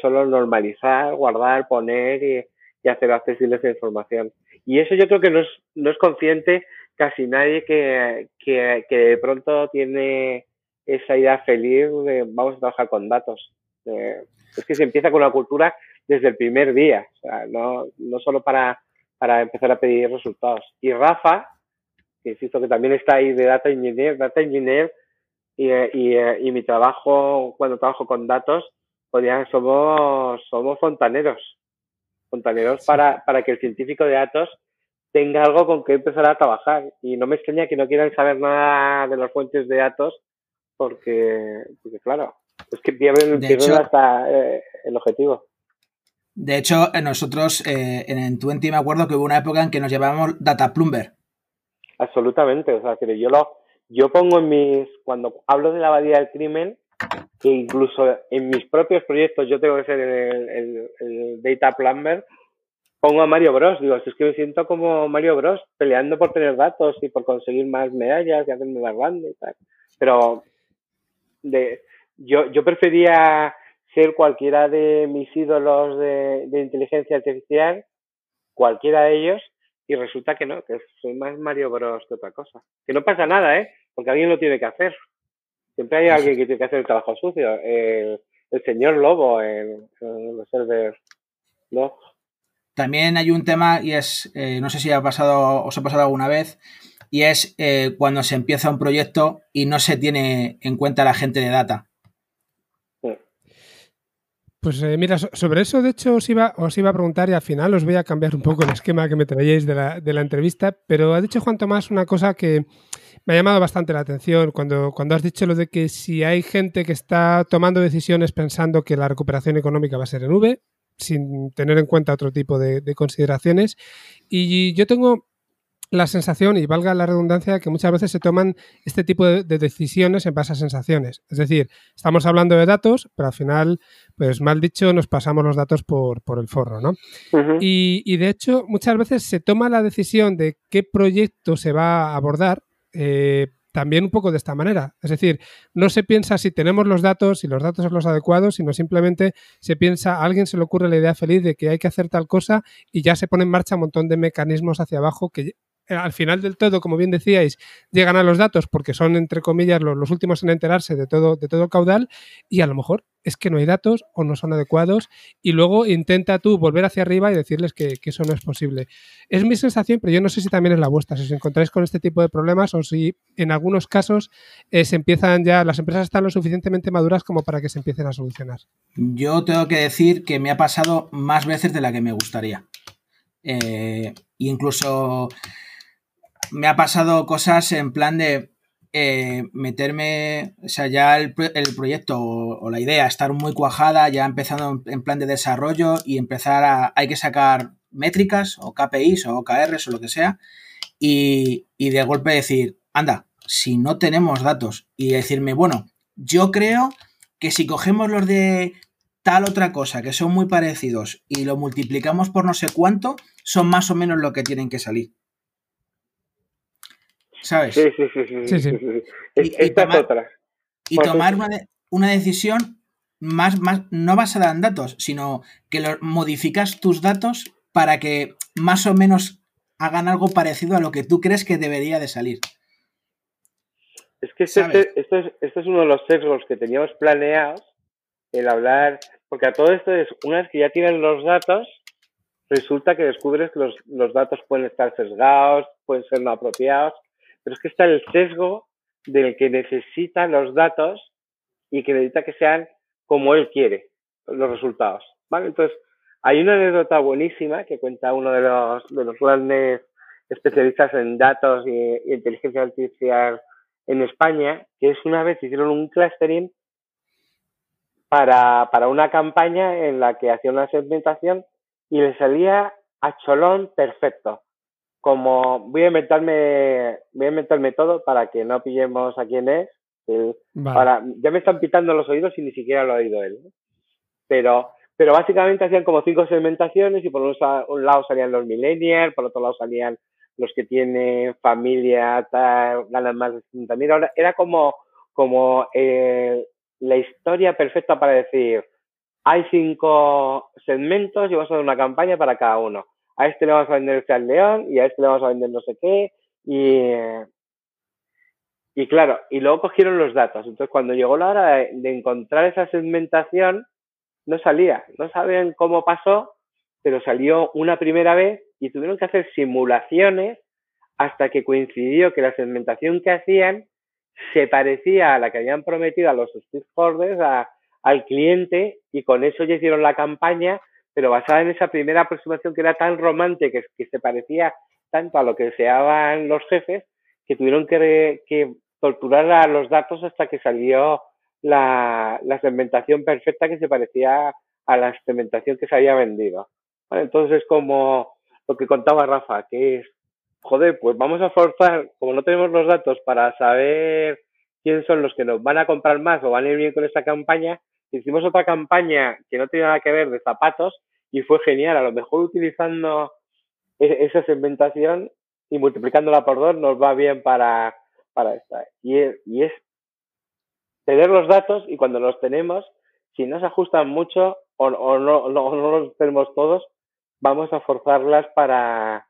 solo normalizar, guardar, poner y, hacer accesible esa información. Y eso yo creo que no es, no es consciente casi nadie que, que de pronto tiene esa idea feliz de vamos a trabajar con datos. Eh, es que se empieza con la cultura desde el primer día, o sea, no, no solo para, para empezar a pedir resultados. Y Rafa, que insisto que también está ahí de Data Engineer, Data Engineer y, y, y mi trabajo, cuando trabajo con datos, pues ya somos, somos fontaneros. Fontaneros para, para que el científico de datos tenga algo con que empezar a trabajar. Y no me extraña que no quieran saber nada de las fuentes de datos porque, porque claro, es que pierden, pierden hasta eh, el objetivo. De hecho, nosotros eh, en Twenty me acuerdo que hubo una época en que nos llevábamos Data Plumber. Absolutamente, o sea, que yo lo, yo pongo en mis, cuando hablo de la abadía del crimen, que incluso en mis propios proyectos yo tengo que ser el, el, el data plumber, pongo a Mario Bros. Digo, es que me siento como Mario Bros. peleando por tener datos y por conseguir más medallas y hacerme más grande y tal. Pero de, yo, yo prefería ser cualquiera de mis ídolos de, de inteligencia artificial, cualquiera de ellos, y resulta que no, que soy más Mario Bros que otra cosa. Que no pasa nada, ¿eh? Porque alguien lo tiene que hacer. Siempre hay alguien que tiene que hacer el trabajo sucio. El, el señor Lobo en, en los servers, ¿no? También hay un tema, y es, eh, no sé si ha pasado, os ha pasado alguna vez, y es eh, cuando se empieza un proyecto y no se tiene en cuenta la gente de data. Pues eh, mira, sobre eso de hecho os iba, os iba a preguntar y al final os voy a cambiar un poco el esquema que me traíais de la, de la entrevista, pero ha dicho Juan Tomás una cosa que me ha llamado bastante la atención cuando, cuando has dicho lo de que si hay gente que está tomando decisiones pensando que la recuperación económica va a ser en V, sin tener en cuenta otro tipo de, de consideraciones. Y yo tengo la sensación, y valga la redundancia, que muchas veces se toman este tipo de, de, decisiones en base a sensaciones. Es decir, estamos hablando de datos, pero al final, pues mal dicho, nos pasamos los datos por, por el forro, ¿no? Uh -huh. y, y, de hecho, muchas veces se toma la decisión de qué proyecto se va a abordar. Eh, también un poco de esta manera. Es decir, no se piensa si tenemos los datos, si los datos son los adecuados, sino simplemente se piensa, a alguien se le ocurre la idea feliz de que hay que hacer tal cosa y ya se pone en marcha un montón de mecanismos hacia abajo que al final del todo, como bien decíais, llegan a los datos porque son, entre comillas, los, últimos en enterarse de todo, de todo caudal y a lo mejor es que no hay datos o no son adecuados y luego intenta tú volver hacia arriba y decirles que, que eso no es posible. Es mi sensación, pero yo no sé si también es la vuestra, si os encontráis con este tipo de problemas o si en algunos casos eh, se empiezan ya, las empresas están lo suficientemente maduras como para que se empiecen a solucionar. Yo tengo que decir que me ha pasado más veces de la que me gustaría. Eh, incluso me ha pasado cosas en plan de eh, meterme, o sea, ya el, proyecto o, la idea estar muy cuajada, ya empezando en plan de desarrollo y empezar a, hay que sacar métricas o KPIs o OKRs o lo que sea y, y de golpe decir, anda, si no tenemos datos y decirme, bueno, yo creo que si cogemos los de tal otra cosa que son muy parecidos y lo multiplicamos por no sé cuánto, son más o menos lo que tienen que salir. ¿Sabes? Sí, sí, sí. sí, Y, tomar, y tomar una, decisión más, más, no basada en datos, sino que lo, modificas tus datos para que más o menos hagan algo parecido a lo que tú crees que debería de salir. Es que este, esto, es, esto es uno de los sesgos que teníamos planeados, el hablar, porque a todo esto es, una vez que ya tienen los datos, resulta que descubres que los, los datos pueden estar sesgados, pueden ser no apropiados, pero es que está el sesgo del que necesita los datos y que necesita que sean como él quiere los resultados. ¿vale? Entonces, hay una anécdota buenísima que cuenta uno de los, de los grandes especialistas en datos y inteligencia artificial en España, que es una vez hicieron un clustering para, para una campaña en la que hacía una segmentación y le salía a cholón perfecto. Como voy a inventarme, voy a inventarme todo para que no pillemos a quién es. para, ya me están pitando los oídos y ni siquiera lo ha oído él. Pero, pero básicamente hacían como cinco segmentaciones y por un lado salían los millennials, por otro lado salían los que tienen familia, ganan más de 50.000 Ahora Era como, como eh, la historia perfecta para decir, hay cinco segmentos y vamos a hacer una campaña para cada uno. A este le vamos a vender este al león y a este le vamos a vender no sé qué. Y, y claro, y luego cogieron los datos. Entonces, cuando llegó la hora de, encontrar esa segmentación, no salía. No saben cómo pasó, pero salió una primera vez y tuvieron que hacer simulaciones hasta que coincidió que la segmentación que hacían se parecía a la que habían prometido a los stakeholders, a, al cliente, y con eso ya hicieron la campaña, pero basada en esa primera aproximación que era tan romántica, que, se parecía tanto a lo que deseaban los jefes, que tuvieron que, torturar los datos hasta que salió la, segmentación perfecta que se parecía a la segmentación que se había vendido. entonces, como lo que contaba Rafa, que es, joder, pues vamos a forzar, como no tenemos los datos para saber quién son los que nos van a comprar más o van a ir bien con esta campaña, hicimos otra campaña que no tiene nada que ver de zapatos y fue genial. A lo mejor utilizando e-, esa segmentación y multiplicándola por dos nos va bien para, para esta. Y es, y es tener los datos y cuando los tenemos, si no se ajustan mucho o, no, no, no los tenemos todos, vamos a forzarlas para,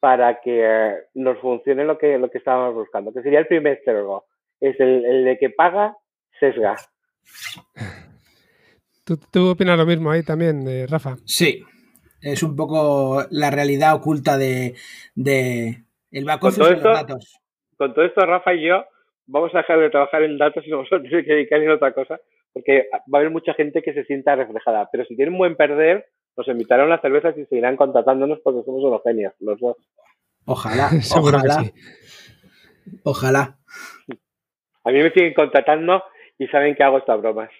para que nos funcione lo que, lo que estábamos buscando, que sería el primer sesgo. Es el, de que paga, sesga. ¿Tú, opinas lo mismo ahí también, eh, Rafa? Sí, es un poco la realidad oculta de, de el back office de los datos. Con todo esto, Rafa y yo vamos a dejar de trabajar en datos y vamos a tener que dedicar a otra cosa, porque va a haber mucha gente que se sienta reflejada. Pero si tienen buen perder, nos invitarán las cervezas y seguirán contratándonos porque somos unos genios, los dos. Ojalá, ojalá. Ojalá. A mí me siguen contratando y saben que hago estas bromas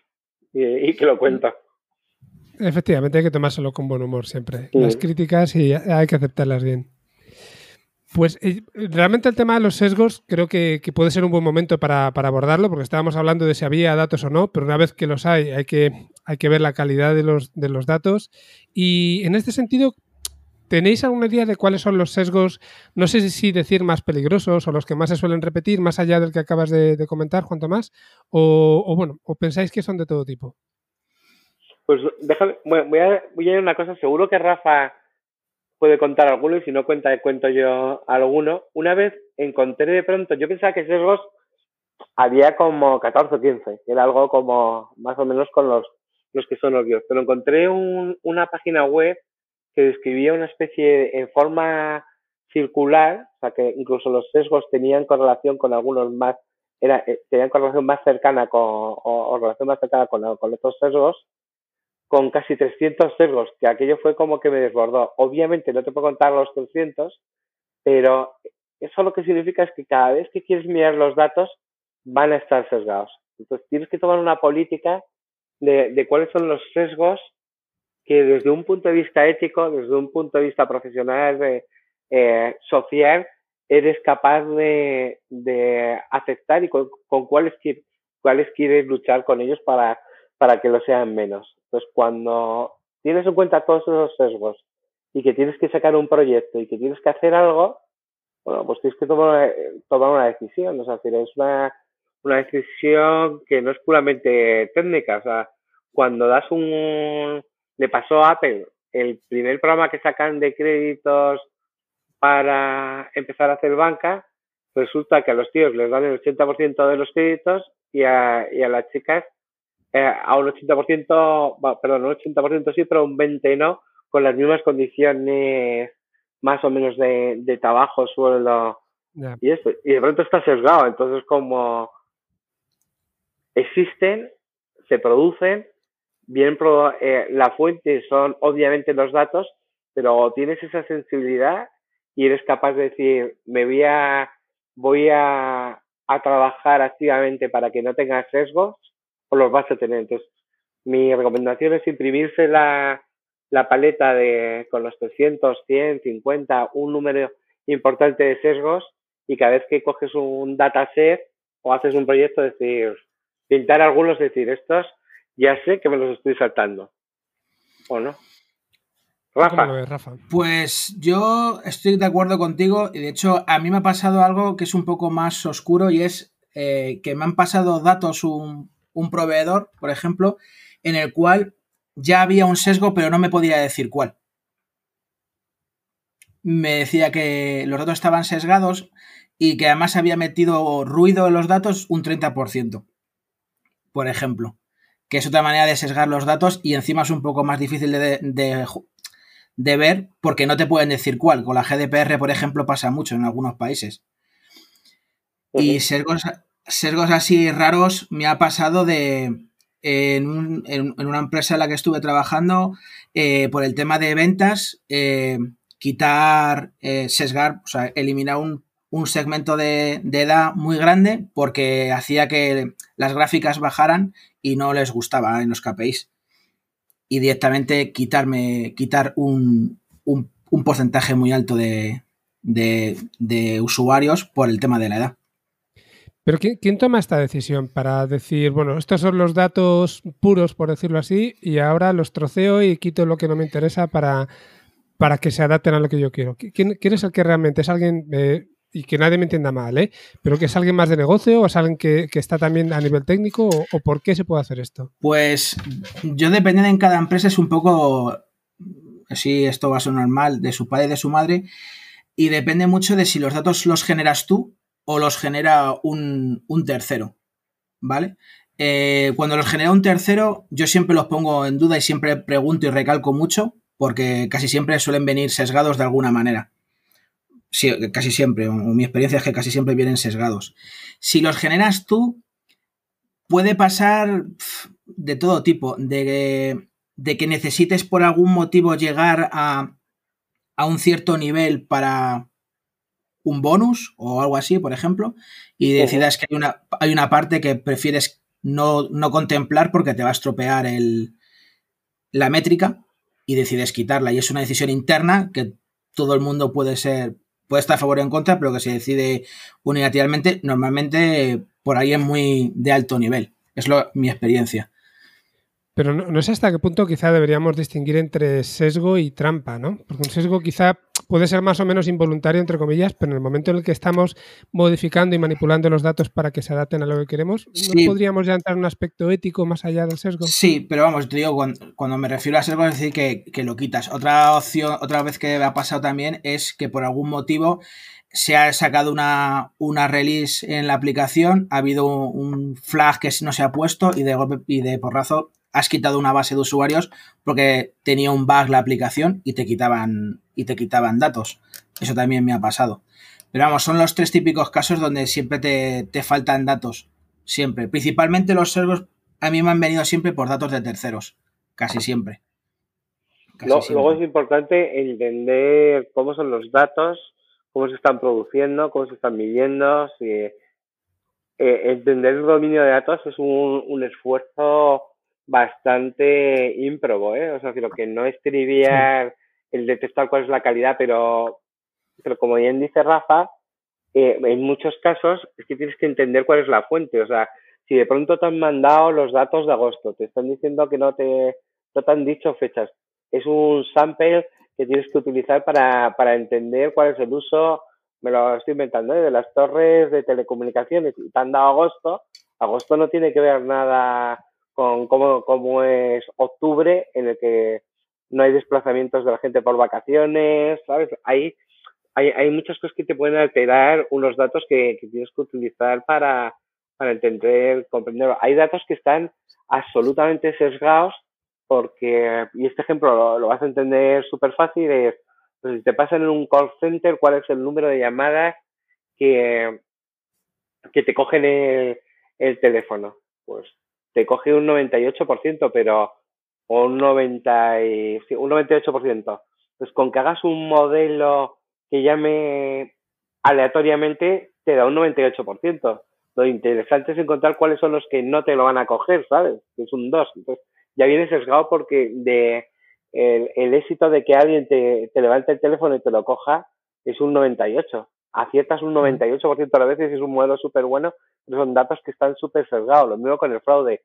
y, que lo cuento. Efectivamente, hay que tomárselo con buen humor siempre. Las críticas y hay que aceptarlas bien. Pues eh, realmente el tema de los sesgos creo que, puede ser un buen momento para, abordarlo, porque estábamos hablando de si había datos o no, pero una vez que los hay, hay que, hay que ver la calidad de los, de los datos. Y en este sentido, ¿tenéis alguna idea de cuáles son los sesgos, no sé si decir más peligrosos o los que más se suelen repetir, más allá del que acabas de, comentar, Juan Tomás? O, o, bueno, ¿o pensáis que son de todo tipo? Pues déjame, voy a, voy a una cosa, seguro que Rafa puede contar alguno y si no cuenta, cuento yo alguno. Una vez encontré de pronto, yo pensaba que sesgos había como 14 o 15, era algo como más o menos con los, los que son obvios, pero encontré un, una página web que describía una especie en forma circular, o sea que incluso los sesgos tenían correlación con algunos más, eh, tenían correlación más cercana con, o, o más cercana con, con estos sesgos, con casi 300 sesgos, que aquello fue como que me desbordó. Obviamente no te puedo contar los 300, pero eso lo que significa es que cada vez que quieres mirar los datos van a estar sesgados. Entonces tienes que tomar una política de, de cuáles son los sesgos que desde un punto de vista ético, desde un punto de vista profesional, de, eh, social, eres capaz de, de aceptar y con, con cuáles, cuáles quieres luchar con ellos para, para que lo sean menos. Entonces, cuando tienes en cuenta todos esos sesgos y que tienes que sacar un proyecto y que tienes que hacer algo, bueno, pues tienes que tomar, tomar una decisión. O sea, es una, una decisión que no es puramente técnica. O sea, cuando das un... Le pasó a Apple el primer programa que sacan de créditos para empezar a hacer banca, resulta que a los tíos les dan el 80% de los créditos y a, y a las chicas eh, a un 80%, perdón, un 80% sí, pero un 20% no, con las mismas condiciones más o menos de, de trabajo, sueldo y esto. Y de pronto está sesgado, entonces como existen, se producen, bien eh, la fuente son obviamente los datos, pero tienes esa sensibilidad y eres capaz de decir, me voy a, voy a, a trabajar activamente para que no tengas sesgos, o los vas a tener. Entonces, mi recomendación es imprimirse la, la paleta de, con los 300, 100, 50, un número importante de sesgos y cada vez que coges un dataset o haces un proyecto, decir, pintar algunos, decir, estos ya sé que me los estoy saltando. ¿O no? Rafa. Pues yo estoy de acuerdo contigo y de hecho a mí me ha pasado algo que es un poco más oscuro y es eh, que me han pasado datos un, un proveedor, por ejemplo, en el cual ya había un sesgo pero no me podía decir cuál. Me decía que los datos estaban sesgados y que además había metido ruido en los datos un 30%, por ejemplo. Que es otra manera de sesgar los datos y encima es un poco más difícil de, de ver porque no te pueden decir cuál. Con la GDPR, por ejemplo, pasa mucho en algunos países. Y sesgos, así raros me ha pasado de en, una empresa en la que estuve trabajando eh, por el tema de ventas, eh, quitar, eh, sesgar, o sea, eliminar un, segmento de, edad muy grande porque hacía que las gráficas bajaran y no les gustaba en los KPIs y directamente quitarme, quitar un, un, porcentaje muy alto de, de, usuarios por el tema de la edad. Pero ¿quién, toma esta decisión para decir, bueno, estos son los datos puros, por decirlo así, y ahora los troceo y quito lo que no me interesa para, para que se adapten a lo que yo quiero? ¿Quién, quién es el que realmente es alguien eh, y que nadie me entienda mal, ¿eh? pero que es alguien más de negocio o es alguien que, está también a nivel técnico o, por qué se puede hacer esto? Pues yo dependiendo en cada empresa es un poco, si esto va a sonar mal, de su padre y de su madre y depende mucho de si los datos los generas tú o los genera un, tercero, ¿vale? Eh, cuando los genera un tercero yo siempre los pongo en duda y siempre pregunto y recalco mucho porque casi siempre suelen venir sesgados de alguna manera casi siempre, o mi experiencia es que casi siempre vienen sesgados. Si los generas tú, puede pasar de todo tipo, de, que necesites por algún motivo llegar a, a un cierto nivel para un bonus o algo así, por ejemplo, y decidas que hay una, hay una parte que prefieres no, no, contemplar porque te va a estropear el, la métrica y decides quitarla. Y es una decisión interna que todo el mundo puede ser, puede estar a favor o en contra, pero que se decide unilateralmente, normalmente por alguien muy de alto nivel. Es lo, mi experiencia. Pero no, no, sé hasta qué punto quizá deberíamos distinguir entre sesgo y trampa, ¿no? Porque un sesgo quizá puede ser más o menos involuntario, entre comillas, pero en el momento en el que estamos modificando y manipulando los datos para que se adapten a lo que queremos, ¿no podríamos ya entrar en un aspecto ético más allá del sesgo? Sí, pero vamos, te digo, cuando, me refiero a sesgo es decir que, que lo quitas. Otra opción, otra vez que ha pasado también es que por algún motivo se ha sacado una, una, release en la aplicación, ha habido un flag que no se ha puesto y de golpe y de porrazo has quitado una base de usuarios porque tenía un bug la aplicación y te quitaban, y te quitaban datos. Eso también me ha pasado. Pero vamos, son los tres típicos casos donde siempre te, faltan datos. Siempre. Principalmente los servos a mí me han venido siempre por datos de terceros. Casi siempre. Luego es importante entender cómo son los datos, cómo se están produciendo, cómo se están midiendo. Si, eh, entender el dominio de datos es un, un esfuerzo bastante ímprobo, ¿eh? O sea, creo que no es trivial el detectar cuál es la calidad, pero, pero como bien dice Rafa, eh, en muchos casos es que tienes que entender cuál es la fuente. O sea, si de pronto te han mandado los datos de agosto, te están diciendo que no te, no te han dicho fechas, es un sample que tienes que utilizar para, para entender cuál es el uso, me lo estoy inventando, ¿eh? de las torres de telecomunicaciones. Y te han dado agosto, agosto no tiene que ver nada con cómo, cómo es octubre, en el que no hay desplazamientos de la gente por vacaciones, ¿sabes? Hay, hay, hay muchas cosas que te pueden alterar unos datos que, que tienes que utilizar para, para entender, comprender. Hay datos que están absolutamente sesgados porque, y este ejemplo lo, vas a entender súper fácil, es, pues si te pasan en un call center, ¿cuál es el número de llamadas que, que te cogen el, el teléfono? Pues te coge un 98%, pero o un 90 y, un 98%. Pues con que hagas un modelo que llame aleatoriamente, te da un 98%. Lo interesante es encontrar cuáles son los que no te lo van a coger, ¿sabes? Que es un 2. Entonces, ya vienes sesgado porque de el, el éxito de que alguien te, te levante el teléfono y te lo coja es un 98. Aciertas un 98% a las veces, es un modelo súper bueno, pero son datos que están súper sesgados. Lo mismo con el fraude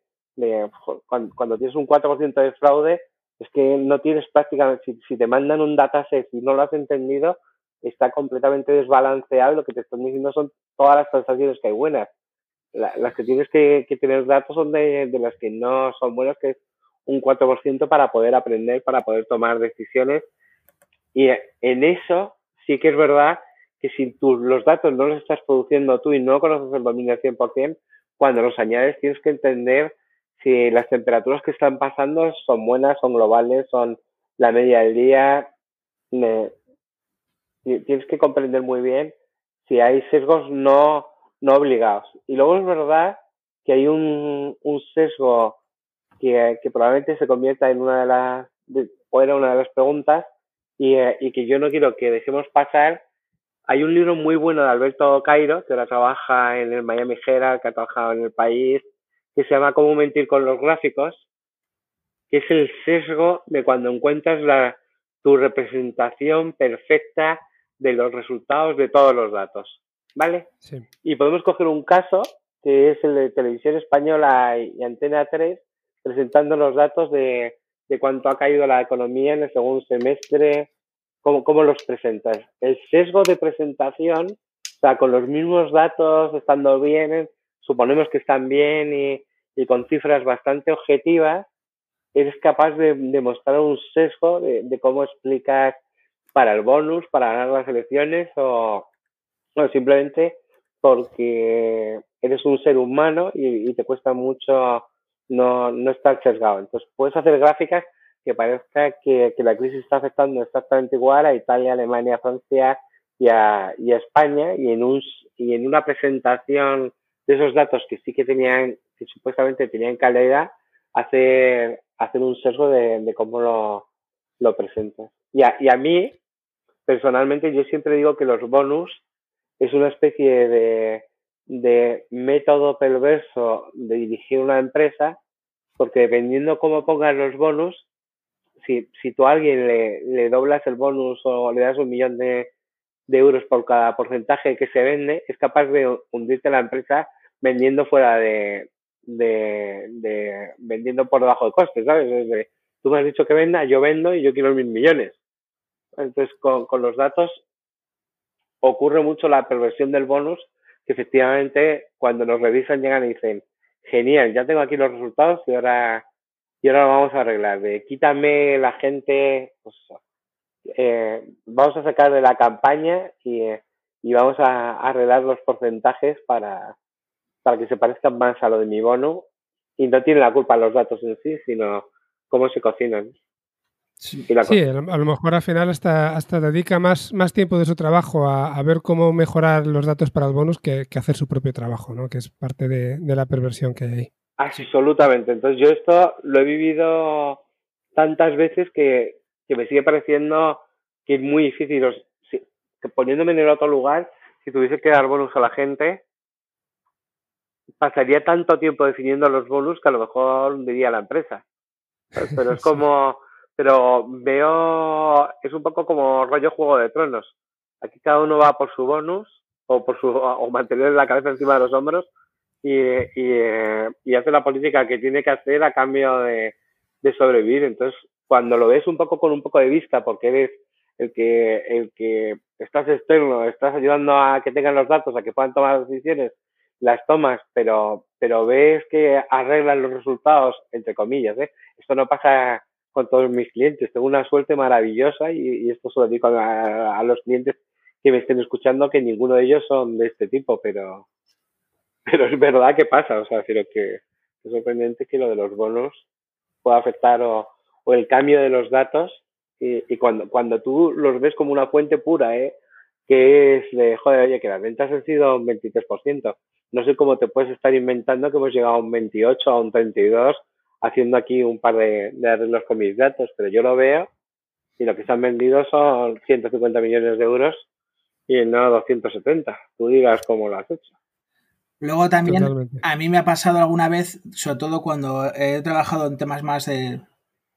cuando, tienes un 4% de fraude, es que no tienes prácticamente, si, si te mandan un dataset y no lo has entendido, está completamente desbalanceado. Lo que te están diciendo son todas las transacciones que hay buenas. las que tienes que, que, tener datos son de, de las que no son buenas, que es un 4% para poder aprender, para poder tomar decisiones. Y en eso sí que es verdad que si tú, los datos no los estás produciendo tú y no conoces el dominio al 100%, cuando los añades tienes que entender si las temperaturas que están pasando son buenas, son globales, son la media del día. tienes que comprender muy bien si hay sesgos no, no obligados. Y luego es verdad que hay un, un sesgo que, que, probablemente se convierta en una de las, o era una de las preguntas, y, eh, y, que yo no quiero que dejemos pasar. Hay un libro muy bueno de Alberto Cairo, que ahora trabaja en el Miami Herald, que ha trabajado en el país, que se llama Cómo mentir con los gráficos, que es el sesgo de cuando encuentras la, tu representación perfecta de los resultados de todos los datos. ¿Vale? Sí. Y podemos coger un caso que es el de Televisión Española y Antena 3, presentando los datos de, de cuánto ha caído la economía en el segundo semestre, cómo, cómo los presentas. El sesgo de presentación, o sea, con los mismos datos, estando bien, suponemos que están bien y, y con cifras bastante objetivas, eres capaz de demostrar un sesgo de, de, cómo explicar para el bonus, para ganar las elecciones o, o simplemente porque eres un ser humano y, y, te cuesta mucho no, no estar sesgado. Entonces puedes hacer gráficas que parezca que, que la crisis está afectando exactamente igual a Italia, Alemania, Francia y a, y España y en, un, y en una presentación de esos datos que sí que tenían, que supuestamente tenían calidad, hacer, hacer un sesgo de, de cómo lo, lo presentas. Y a, y a mí, personalmente, yo siempre digo que los bonus es una especie de, de método perverso de dirigir una empresa, porque dependiendo cómo pongas los bonus, si, si tú a alguien le, le doblas el bonus o le das un millón de, de euros por cada porcentaje que se vende, es capaz de hundirte la empresa vendiendo fuera de, de, vendiendo por debajo de costes, ¿sabes? Desde, tú me has dicho que venda, yo vendo y yo quiero mil millones. Entonces, con, con los datos ocurre mucho la perversión del bonus, que efectivamente cuando nos revisan llegan y dicen, genial, ya tengo aquí los resultados y ahora, y ahora lo vamos a arreglar. De, quítame la gente, pues, eh, vamos a sacar de la campaña y, y vamos a, arreglar los porcentajes para, para que se parezcan más a lo de mi bono y no tiene la culpa los datos en sí, sino cómo se cocinan. Sí, sí a, lo, mejor al final hasta, hasta dedica más, más tiempo de su trabajo a, a ver cómo mejorar los datos para el bonus que, que hacer su propio trabajo, ¿no? que es parte de, de, la perversión que hay. Absolutamente. Entonces yo esto lo he vivido tantas veces que, que me sigue pareciendo que es muy difícil. poniéndome en el otro lugar, si tuviese que dar bonus a la gente, pasaría tanto tiempo definiendo los bonus que a lo mejor diría la empresa. Pero es como, pero veo, es un poco como rollo Juego de Tronos. Aquí cada uno va por su bonus o por su, o mantener la cabeza encima de los hombros y, y, hace la política que tiene que hacer a cambio de, sobrevivir. Entonces, cuando lo ves un poco con un poco de vista, porque eres el que, el que estás externo, estás ayudando a que tengan los datos, a que puedan tomar decisiones, las tomas, pero, pero ves que arreglan los resultados, entre comillas, ¿eh? Esto no pasa con todos mis clientes. Tengo una suerte maravillosa y, esto se lo digo a, los clientes que me estén escuchando que ninguno de ellos son de este tipo, pero, pero es verdad que pasa. O sea, que es sorprendente que lo de los bonos pueda afectar o, el cambio de los datos y, cuando, cuando tú los ves como una fuente pura, ¿eh? que es de, joder, oye, que las ventas han sido un 23%. No sé cómo te puedes estar inventando que hemos llegado a un 28, a un 32, haciendo aquí un par de, de arreglos con mis datos, pero yo lo veo y lo que se han vendido son 150 millones de euros y no 270. Tú digas cómo lo has hecho. Luego también a mí me ha pasado alguna vez, sobre todo cuando he trabajado en temas más de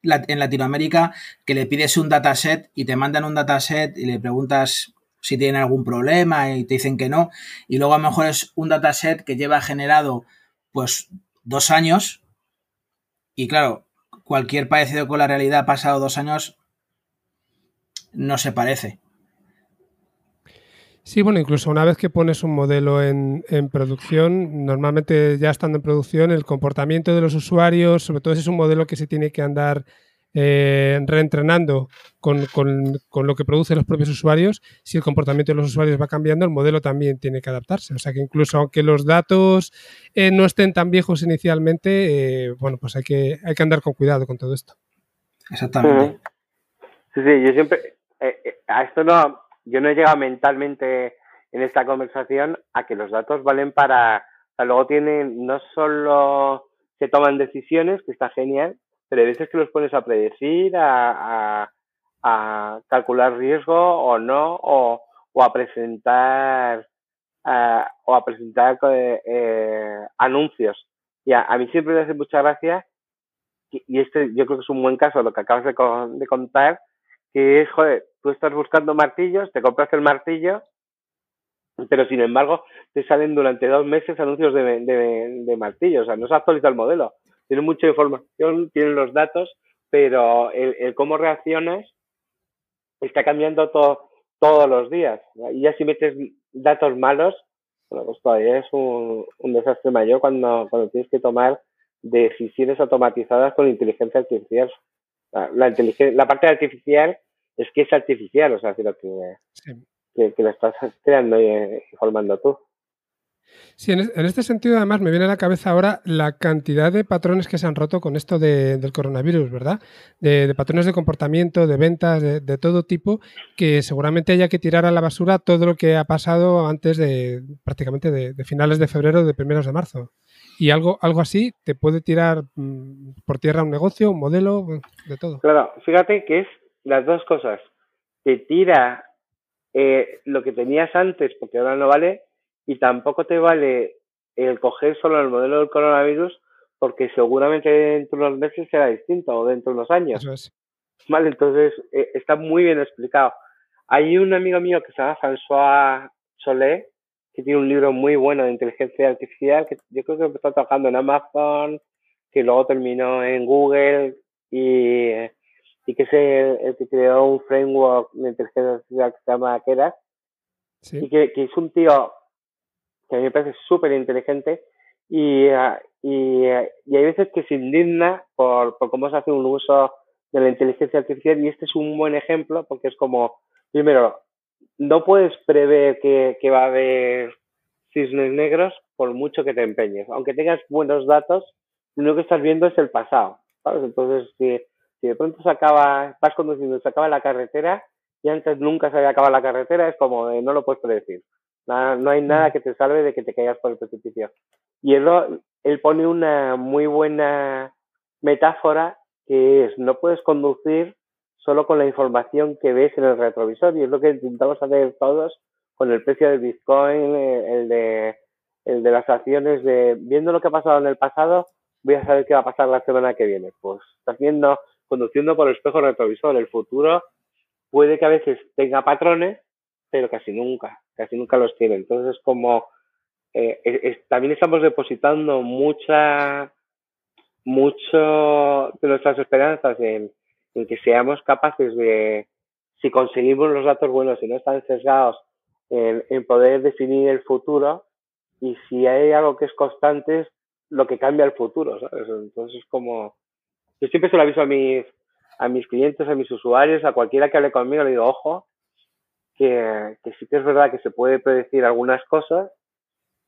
en Latinoamérica que le pides un dataset y te mandan un dataset y le preguntas si tienen algún problema y te dicen que no. Y luego a lo mejor es un dataset que lleva generado pues dos años y claro, cualquier parecido con la realidad pasado dos años no se parece. Sí, bueno, incluso una vez que pones un modelo en, en, producción, normalmente ya estando en producción, el comportamiento de los usuarios, sobre todo si es un modelo que se tiene que andar eh, reentrenando con, con, con, lo que producen los propios usuarios, si el comportamiento de los usuarios va cambiando, el modelo también tiene que adaptarse. O sea que incluso aunque los datos eh, no estén tan viejos inicialmente, eh, bueno, pues hay que, hay que andar con cuidado con todo esto. Exactamente. Sí, sí, yo siempre, a esto no, yo no he llegado mentalmente en esta conversación a que los datos valen para, luego tienen, no solo se toman decisiones, que está genial, pero hay veces que los pones a predecir, a, a, a calcular riesgo o no, o, o a presentar o a presentar eh, eh, anuncios. Y a, a, mí siempre me hace mucha gracia, y este yo creo que es un buen caso lo que acabas de, de contar, que es, joder, tú estás buscando martillos, te compras el martillo, pero sin embargo te salen durante dos meses anuncios de, martillos, o sea, no se actualiza el modelo. Tienen mucha información, tienen los datos, pero el, el cómo reaccionas está cambiando todo, todos los días. Y ya si metes datos malos, bueno, pues todavía es un, un desastre mayor cuando, cuando tienes que tomar decisiones automatizadas con inteligencia artificial. La, la, la parte artificial es que es artificial, o sea, que, sí. que, que, lo estás creando y, formando tú. Sí, en, este sentido además me viene a la cabeza ahora la cantidad de patrones que se han roto con esto de, del coronavirus, ¿verdad? De, de, patrones de comportamiento, de ventas, de, de, todo tipo, que seguramente haya que tirar a la basura todo lo que ha pasado antes de prácticamente de, finales de febrero, de primeros de marzo. Y algo, algo así te puede tirar mmm, por tierra un negocio, un modelo, de todo. Claro, fíjate que es las dos cosas. Te tira eh, lo que tenías antes porque ahora no vale y tampoco te vale el coger solo el modelo del coronavirus porque seguramente dentro de unos meses será distinto o dentro de unos años. Eso es. Vale, entonces eh, está muy bien explicado. Hay un amigo mío que se llama François Solé, que tiene un libro muy bueno de inteligencia artificial, que yo creo que empezó trabajando en Amazon, que luego terminó en Google y y que es el, el, que creó un framework de inteligencia artificial que se llama Keras, sí. y que, que, es un tío que a mí me parece súper inteligente y, uh, y, uh, y, hay veces que se indigna por, por cómo se hace un uso de la inteligencia artificial y este es un buen ejemplo porque es como, primero, no puedes prever que, que va a haber cisnes negros por mucho que te empeñes. Aunque tengas buenos datos, lo único que estás viendo es el pasado. ¿sabes? Entonces, si si de pronto se acaba, vas conduciendo, se acaba la carretera y antes nunca se había acabado la carretera, es como de, no lo puedes predecir. Nada, no hay nada que te salve de que te caigas por el precipicio. Y él, él pone una muy buena metáfora que es, no puedes conducir solo con la información que ves en el retrovisor y es lo que intentamos hacer todos con el precio del Bitcoin, eh, el de, el de las acciones, de viendo lo que ha pasado en el pasado, voy a saber qué va a pasar la semana que viene. Pues estás viendo, conduciendo por el espejo retrovisor. El futuro puede que a veces tenga patrones, pero casi nunca, casi nunca los tiene. Entonces, como eh, también estamos depositando mucha, mucho de nuestras esperanzas en, en que seamos capaces de, si conseguimos los datos buenos y no están sesgados, en, en poder definir el futuro y si hay algo que es constante es lo que cambia el futuro, ¿sabes? Entonces, como yo siempre se lo aviso a mis a mis clientes, a mis usuarios, a cualquiera que hable conmigo, le digo, ojo, que, que sí que es verdad que se puede predecir algunas cosas,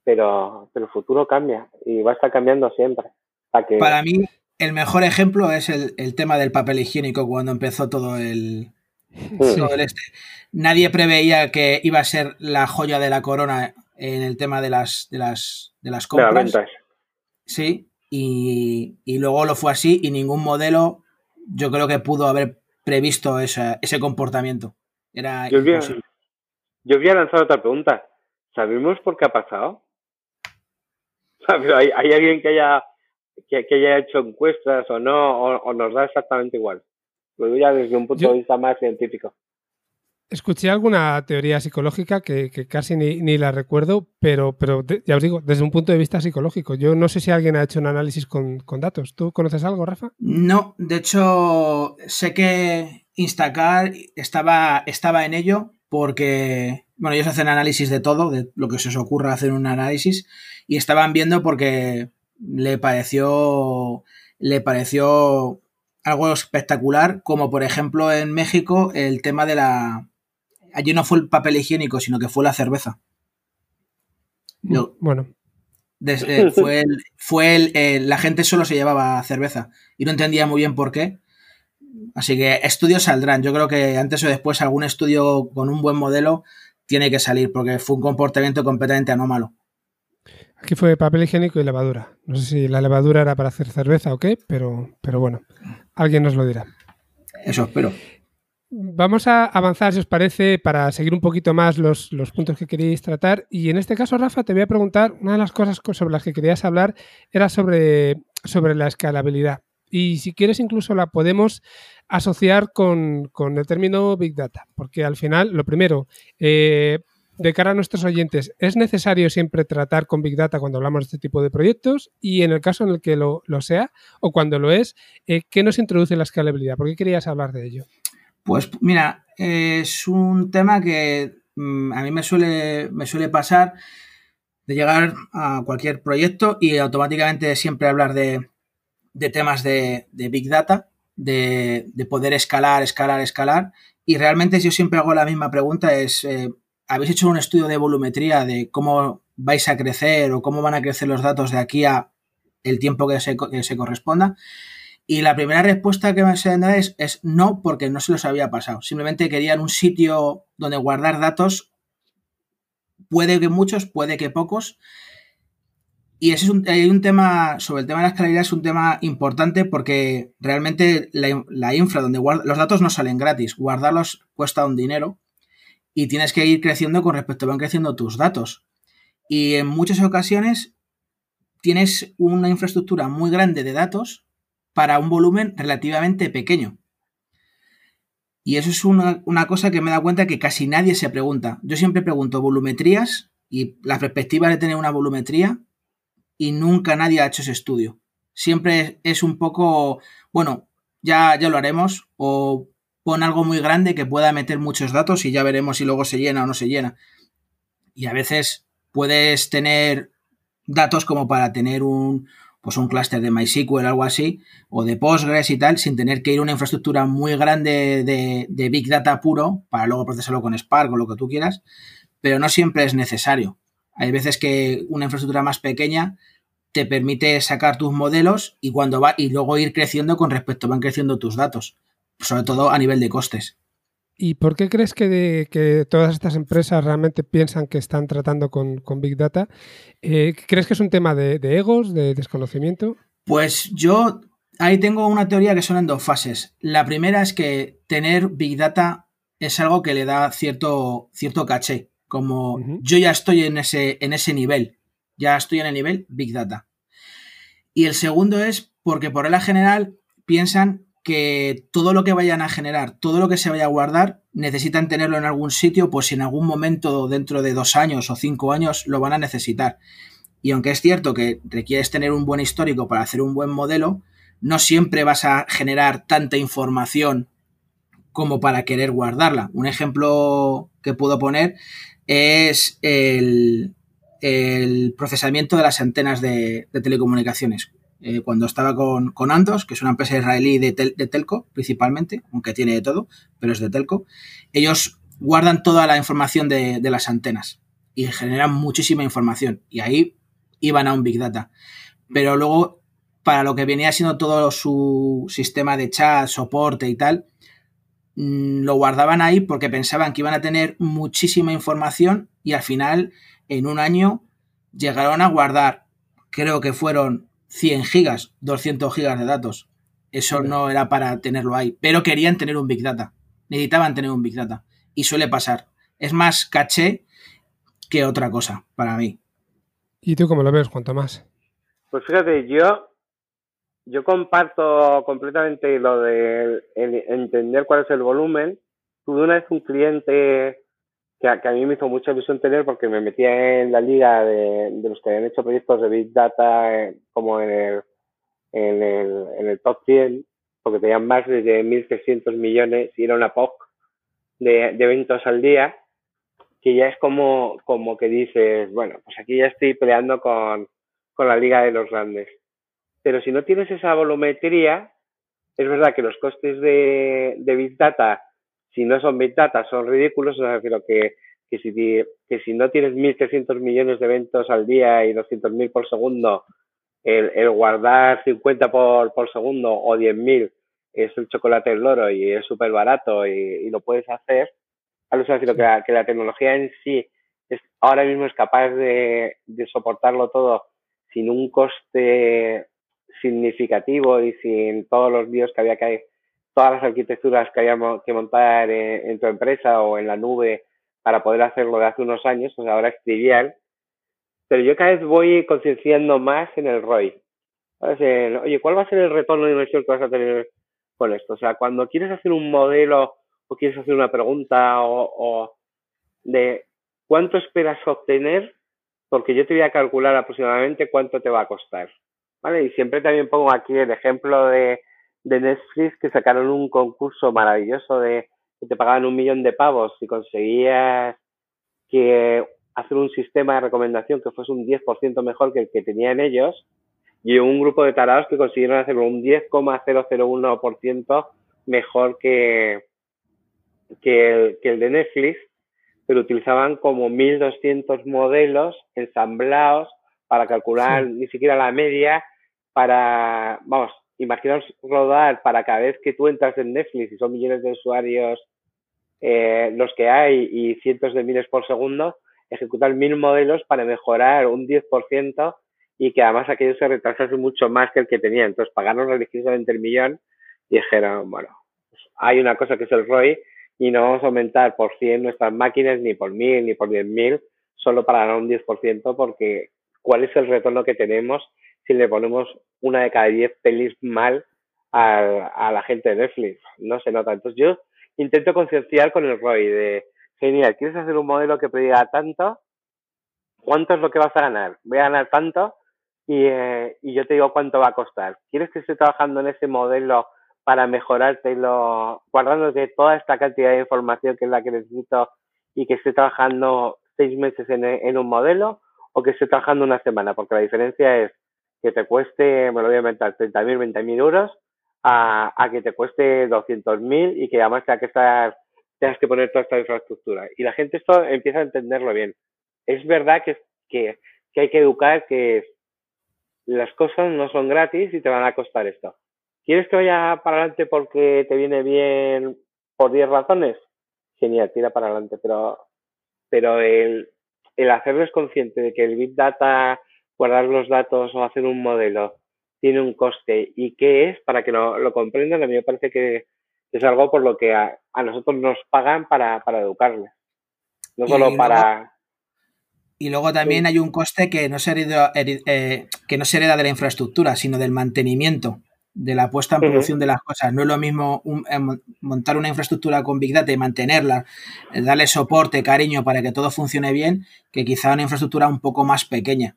pero, pero el futuro cambia y va a estar cambiando siempre. Para, que... Para mí, el mejor ejemplo es el, el, tema del papel higiénico cuando empezó todo el, todo el este. Nadie preveía que iba a ser la joya de la corona en el tema de las, de las, de las compras. De sí, y, y, luego lo fue así y ningún modelo yo creo que pudo haber previsto ese, ese comportamiento. Era yo, voy a, yo voy a lanzar otra pregunta. ¿Sabemos por qué ha pasado? ¿Hay, ¿Hay, alguien que haya, que, que, haya hecho encuestas o no? O, o, nos da exactamente igual? Lo digo ya desde un punto yo, de vista más científico. Escuché alguna teoría psicológica que, casi ni, la recuerdo, pero, pero ya os digo, desde un punto de vista psicológico. Yo no sé si alguien ha hecho un análisis con, con datos. ¿Tú conoces algo, Rafa? No, de hecho, sé que Instacar estaba, estaba en ello porque, bueno, ellos hacen análisis de todo, de lo que se os ocurra hacer un análisis, y estaban viendo porque le pareció, le pareció algo espectacular, como por ejemplo en México el tema de la, allí no fue el papel higiénico, sino que fue la cerveza. No, bueno. Desde, eh, fue el, fue el, eh, la gente solo se llevaba cerveza y no entendía muy bien por qué. Así que estudios saldrán. Yo creo que antes o después algún estudio con un buen modelo tiene que salir porque fue un comportamiento completamente anómalo. Aquí fue papel higiénico y levadura. No sé si la levadura era para hacer cerveza o qué, pero, pero bueno, alguien nos lo dirá. Eso espero. Vamos a avanzar, si os parece, para seguir un poquito más los, los, puntos que queréis tratar. Y en este caso, Rafa, te voy a preguntar, una de las cosas sobre las que querías hablar era sobre, sobre la escalabilidad. Y si quieres, incluso la podemos asociar con, con el término Big Data, porque al final, lo primero, eh, de cara a nuestros oyentes, ¿es necesario siempre tratar con Big Data cuando hablamos de este tipo de proyectos? Y en el caso en el que lo, lo sea, o cuando lo es, eh, ¿qué nos introduce la escalabilidad? ¿Por qué querías hablar de ello? Pues mira, es un tema que mmm, a mí me suele, me suele pasar de llegar a cualquier proyecto y automáticamente siempre hablar de, de temas de, de, Big Data, de, de, poder escalar, escalar, escalar. Y realmente yo siempre hago la misma pregunta, es, eh, ¿habéis hecho un estudio de volumetría de cómo vais a crecer o cómo van a crecer los datos de aquí a el tiempo que se, que se corresponda? Y la primera respuesta que me se da es, es no, porque no se los había pasado. Simplemente querían un sitio donde guardar datos. Puede que muchos, puede que pocos. Y ese es un, hay un tema, sobre el tema de la escalabilidad, es un tema importante porque realmente la, infra, donde guarda, los datos no salen gratis, guardarlos cuesta un dinero y tienes que ir creciendo con respecto van creciendo tus datos. Y en muchas ocasiones tienes una infraestructura muy grande de datos para un volumen relativamente pequeño. Y eso es una, una, cosa que me da cuenta que casi nadie se pregunta. Yo siempre pregunto volumetrías y la perspectiva de tener una volumetría y nunca nadie ha hecho ese estudio. Siempre es un poco, bueno, ya, ya lo haremos o pon algo muy grande que pueda meter muchos datos y ya veremos si luego se llena o no se llena. Y a veces puedes tener datos como para tener un, pues un clúster de MySQL algo así, o de Postgres y tal, sin tener que ir a una infraestructura muy grande de, de, Big Data puro para luego procesarlo con Spark o lo que tú quieras, pero no siempre es necesario. Hay veces que una infraestructura más pequeña te permite sacar tus modelos y cuando va y luego ir creciendo con respecto van creciendo tus datos, sobre todo a nivel de costes. ¿Y por qué crees que, de, que, todas estas empresas realmente piensan que están tratando con, con Big Data? Eh, ¿Crees que es un tema de, de egos, de desconocimiento? Pues yo ahí tengo una teoría que son en dos fases. La primera es que tener Big Data es algo que le da cierto, cierto caché, como yo ya estoy en ese, en ese nivel, ya estoy en el nivel Big Data. Y el segundo es porque por la general piensan que todo lo que vayan a generar, todo lo que se vaya a guardar, necesitan tenerlo en algún sitio, pues si en algún momento dentro de dos años o cinco años lo van a necesitar. Y aunque es cierto que requieres tener un buen histórico para hacer un buen modelo, no siempre vas a generar tanta información como para querer guardarla. Un ejemplo que puedo poner es el, procesamiento de las antenas de, telecomunicaciones. Eh, cuando estaba con, con, Andos, que es una empresa israelí de, de, telco principalmente, aunque tiene de todo, pero es de telco, ellos guardan toda la información de, de las antenas y generan muchísima información. Y ahí iban a un Big Data. Pero luego, para lo que venía siendo todo su sistema de chat, soporte y tal, mm, lo guardaban ahí porque pensaban que iban a tener muchísima información y al final, en un año, llegaron a guardar, creo que fueron 100 gigas, 200 gigas de datos. Eso no era para tenerlo ahí, pero querían tener un Big Data. Necesitaban tener un Big Data. Y suele pasar. Es más caché que otra cosa para mí. ¿Y tú cómo lo ves, cuanto más? Pues fíjate, yo, yo comparto completamente lo de entender cuál es el volumen. Tuve una vez un cliente que a, mí me hizo mucha ilusión tener porque me metía en la liga de, los que habían hecho proyectos de Big Data eh, como en el, en el, en el top 100, porque tenían más de 1.300 millones y era una POC de, eventos al día que ya es como, como que dices, bueno, pues aquí ya estoy peleando con, con la liga de los grandes. Pero si no tienes esa volumetría, es verdad que los costes de, de Big Data, si no son Big Data, son ridículos, o sea, pero que, que, si, que si no tienes 1.300 millones de eventos al día y 200.000 por segundo, el, el, guardar 50 por, por segundo o 10.000 es el chocolate del loro y es súper barato y, y, lo puedes hacer, alucinante que la, que la tecnología en sí es, ahora mismo es capaz de, de soportarlo todo sin un coste significativo y sin todos los líos que había que todas las arquitecturas que había que montar en, tu empresa o en la nube para poder hacerlo de hace unos años, pues ahora es trivial. Pero yo cada vez voy concienciando más en el ROI. Oye, ¿cuál va a ser el retorno de inversión que vas a tener con esto? O sea, cuando quieres hacer un modelo o quieres hacer una pregunta o, de cuánto esperas obtener, porque yo te voy a calcular aproximadamente cuánto te va a costar. ¿Vale? Y siempre también pongo aquí el ejemplo de, de Netflix que sacaron un concurso maravilloso de que te pagaban un millón de pavos si conseguías que hacer un sistema de recomendación que fuese un 10% mejor que el que tenían ellos y un grupo de tarados que consiguieron hacerlo un 10,001% mejor que, que el, que el de Netflix, pero utilizaban como 1200 modelos ensamblados para calcular ni siquiera la media, para, vamos, imaginaos rodar para cada vez que tú entras en Netflix y son millones de usuarios eh, los que hay y cientos de miles por segundo, ejecutar mil modelos para mejorar un 10% y que además aquello se retrasase mucho más que el que tenía. Entonces pagaron religiosamente el millón y dijeron, bueno, pues hay una cosa que es el ROI y no vamos a aumentar por 100 nuestras máquinas ni por 1000 ni por 10.000 solo para ganar un 10% porque ¿cuál es el retorno que tenemos si le ponemos una de cada 10 pelis mal a, a la gente de Netflix? No se nota. Entonces yo intento concienciar con el ROI de, genial, ¿quieres hacer un modelo que prediga tanto? ¿Cuánto es lo que vas a ganar? Voy a ganar tanto y, eh, y yo te digo cuánto va a costar. ¿Quieres que esté trabajando en ese modelo para mejorártelo, guardándote toda esta cantidad de información que es la que necesito y que esté trabajando seis meses en, en un modelo o que esté trabajando una semana, porque la diferencia es que te cueste, me lo voy a inventar, 30.000, 20.000 euros a, a que te cueste 200.000 y que además tengas que estar, que poner toda esta infraestructura. Y la gente esto empieza a entenderlo bien. Es verdad que, que, que hay que educar que las cosas no son gratis y te van a costar esto. ¿Quieres que vaya para adelante porque te viene bien por 10 razones? Genial, tira para adelante, pero, pero el, el hacerles consciente de que el Big Data, guardar los datos o hacer un modelo tiene un coste y qué es, para que lo, comprendan, a mí me parece que es algo por lo que a, nosotros nos pagan para, para educarles. No solo para... Y luego también hay un coste que no, se hereda, eh, que no se hereda de la infraestructura, sino del mantenimiento, de la puesta en producción de las cosas. No es lo mismo eh, montar una infraestructura con Big Data y mantenerla, eh, darle soporte, cariño para que todo funcione bien, que quizá una infraestructura un poco más pequeña.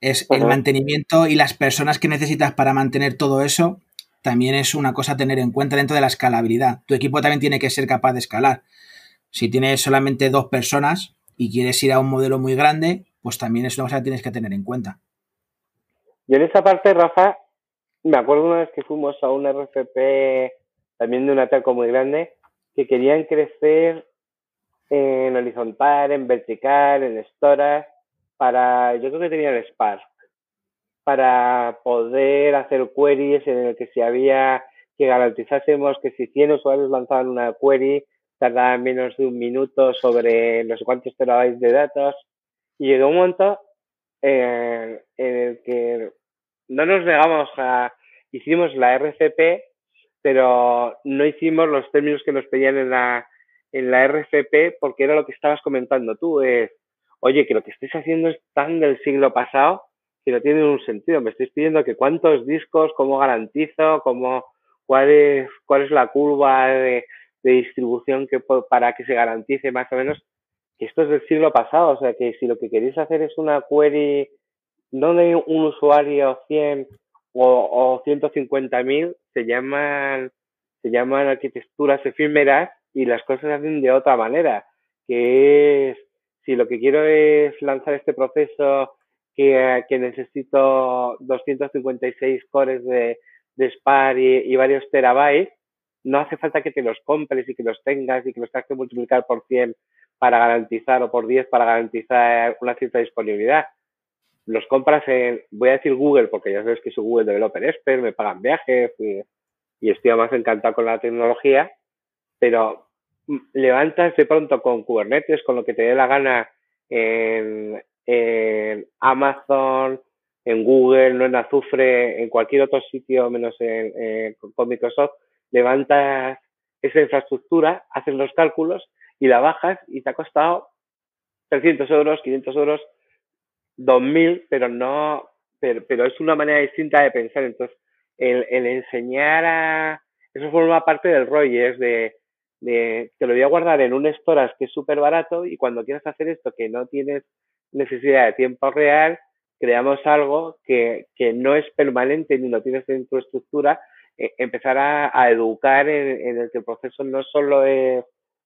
Es el mantenimiento y las personas que necesitas para mantener todo eso también es una cosa a tener en cuenta dentro de la escalabilidad. Tu equipo también tiene que ser capaz de escalar. Si tienes solamente dos personas, y quieres ir a un modelo muy grande, pues también es una cosa que tienes que tener en cuenta. Yo en esa parte, Rafa, me acuerdo una vez que fuimos a un RFP también de una telco muy grande, que querían crecer en horizontal, en vertical, en storage, para, yo creo que tenían Spark, para poder hacer queries en el que si había que garantizásemos que si 100 usuarios lanzaban una query, tardaba menos de un minuto sobre no sé cuántos terabytes de datos. Y llegó un momento en el que no nos negamos a. Hicimos la RCP, pero no hicimos los términos que nos pedían en la, en la RCP porque era lo que estabas comentando tú. Es, oye, que lo que estés haciendo es tan del siglo pasado que no tiene un sentido. Me estáis pidiendo que cuántos discos, cómo garantizo, cómo, cuál es, cuál es la curva de, de distribución que para que se garantice más o menos que esto es del siglo pasado. O sea, que si lo que queréis hacer es una query no de un usuario 100 o, o 150.000, se llaman, se llaman arquitecturas efímeras y las cosas se hacen de otra manera, que es, si lo que quiero es lanzar este proceso que, que necesito 256 cores de, de SPAR y, y varios terabytes, no hace falta que te los compres y que los tengas y que los tengas que multiplicar por 100 para garantizar o por 10 para garantizar una cierta disponibilidad. Los compras en, voy a decir Google, porque ya sabes que soy Google Developer Expert, me pagan viajes y, estoy más encantado con la tecnología, pero levantas de pronto con Kubernetes, con lo que te dé la gana en, Amazon, en Google, no en Azufre, en cualquier otro sitio menos en, con Microsoft, levantas esa infraestructura, haces los cálculos y la bajas y te ha costado 300 euros, 500 euros, 2000, pero no, pero, pero es una manera distinta de pensar. Entonces, el, el enseñar a, eso forma parte del rollo, es de, de, te lo voy a guardar en un storage que es súper barato y cuando quieras hacer esto que no tienes necesidad de tiempo real, creamos algo que, que no es permanente ni lo tienes en tu eh, empezar a, educar en, el que el proceso no solo es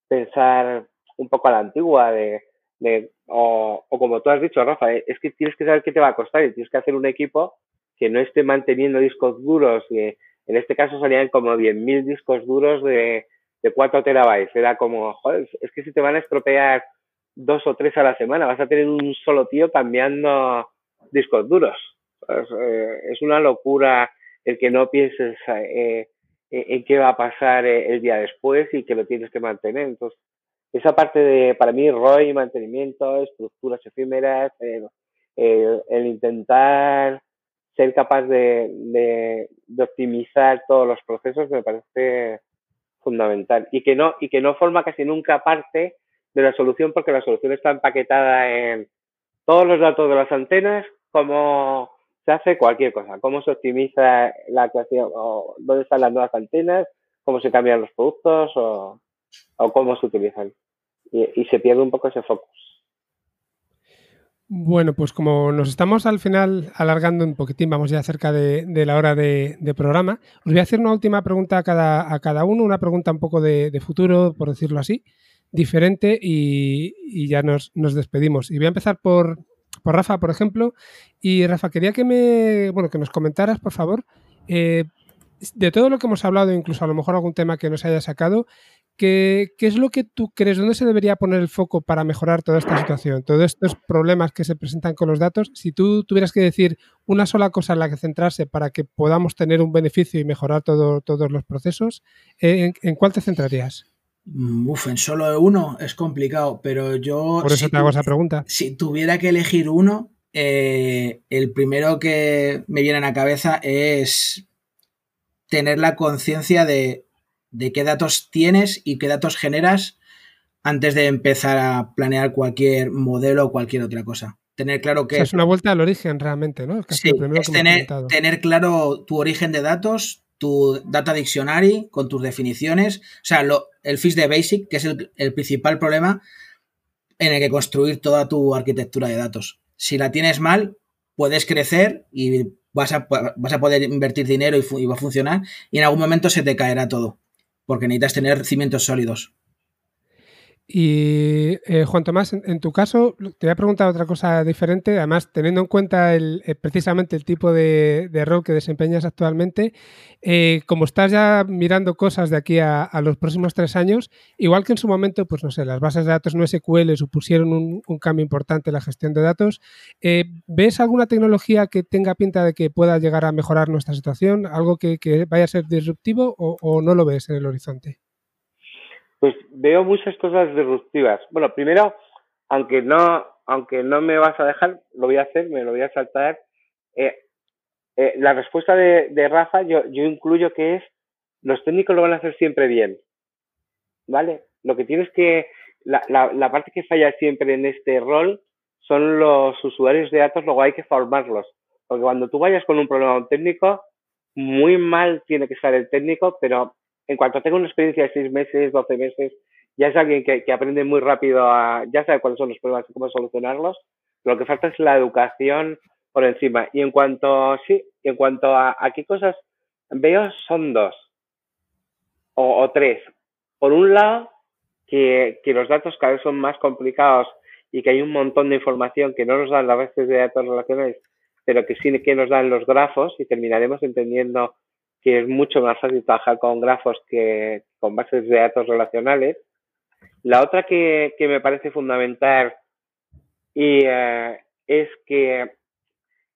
pensar un poco a la antigua de, de o, o, como tú has dicho, Rafa, eh, es que tienes que saber qué te va a costar y tienes que hacer un equipo que no esté manteniendo discos duros. Y en este caso salían como 10.000 discos duros de, de 4 terabytes. Era como, joder, es que si te van a estropear dos o tres a la semana, vas a tener un solo tío cambiando discos duros. Eh, es una locura el que no pienses eh, eh, en qué va a pasar eh, el día después y que lo tienes que mantener. Entonces, esa parte de, para mí, ROI, mantenimiento, estructuras efímeras, el, intentar ser capaz de, de, optimizar todos los procesos me parece fundamental y que no y que no forma casi nunca parte de la solución porque la solución está empaquetada en todos los datos de las antenas como se hace cualquier cosa. Cómo se optimiza la creación, o dónde están las nuevas antenas, cómo se cambian los productos o, cómo se utilizan. Y, se pierde un poco ese focus. Bueno, pues como nos estamos al final alargando un poquitín, vamos ya cerca de, la hora de, programa, os voy a hacer una última pregunta a cada, a cada uno, una pregunta un poco de, futuro, por decirlo así, diferente y, ya nos, nos, despedimos. Y voy a empezar por, por Rafa, por ejemplo. Y Rafa, quería que me, bueno, que nos comentaras, por favor, eh, de todo lo que hemos hablado, incluso a lo mejor algún tema que nos haya sacado, ¿qué, ¿qué, es lo que tú crees? ¿Dónde se debería poner el foco para mejorar toda esta situación? Todos estos problemas que se presentan con los datos. Si tú tuvieras que decir una sola cosa en la que centrarse para que podamos tener un beneficio y mejorar todo, todos los procesos, ¿en, ¿en cuál te centrarías? Mm, uf, en solo uno es complicado, pero yo. Por eso te hago esa pregunta. Si tuviera que elegir uno, eh, el primero que me viene a la cabeza es tener la conciencia de, de qué datos tienes y qué datos generas antes de empezar a planear cualquier modelo o cualquier otra cosa. Tener claro que... es una vuelta al origen realmente, ¿no? sí, es tener, tener, claro tu origen de datos, tu data dictionary con tus definiciones, o sea, lo, el fish de basic, que es el, el, principal problema en el que construir toda tu arquitectura de datos. Si la tienes mal, puedes crecer y vas a, vas a poder invertir dinero y, y va a funcionar y en algún momento se te caerá todo, porque necesitas tener cimientos sólidos. Y eh, Juan Tomás, en, tu caso, te voy a preguntar otra cosa diferente, además teniendo en cuenta el, eh, precisamente el tipo de, rol que desempeñas actualmente, eh, como estás ya mirando cosas de aquí a, los próximos tres años, igual que en su momento, pues no sé, las bases de datos no SQL supusieron un, cambio importante en la gestión de datos, ¿ves alguna tecnología que tenga pinta de que pueda llegar a mejorar nuestra situación? ¿Algo que, vaya a ser disruptivo o no lo ves en el horizonte? Pues veo muchas cosas disruptivas. Bueno, primero, aunque no, aunque no me vas a dejar, lo voy a hacer, me lo voy a saltar. Eh, eh, la respuesta de, de Rafa, yo, yo incluyo que es, los técnicos lo van a hacer siempre bien. ¿Vale? Lo que tienes que, la parte que falla siempre en este rol son los usuarios de datos, luego hay que formarlos. Porque cuando tú vayas con un problema técnico, muy mal tiene que estar el técnico, pero en cuanto tenga una experiencia de seis meses, doce meses, ya es alguien que, aprende muy rápido a, ya sabe cuáles son los problemas y cómo solucionarlos. Lo que falta es la educación por encima. Y en cuanto, sí, en cuanto a, a qué cosas veo, son dos o, o tres. Por un lado, que, que, los datos cada vez son más complicados y que hay un montón de información que no nos dan las bases de datos relacionales, pero que sí que nos dan los grafos y terminaremos entendiendo que es mucho más fácil trabajar con grafos que con bases de datos relacionales. La otra que, que me parece fundamental y uh, es que,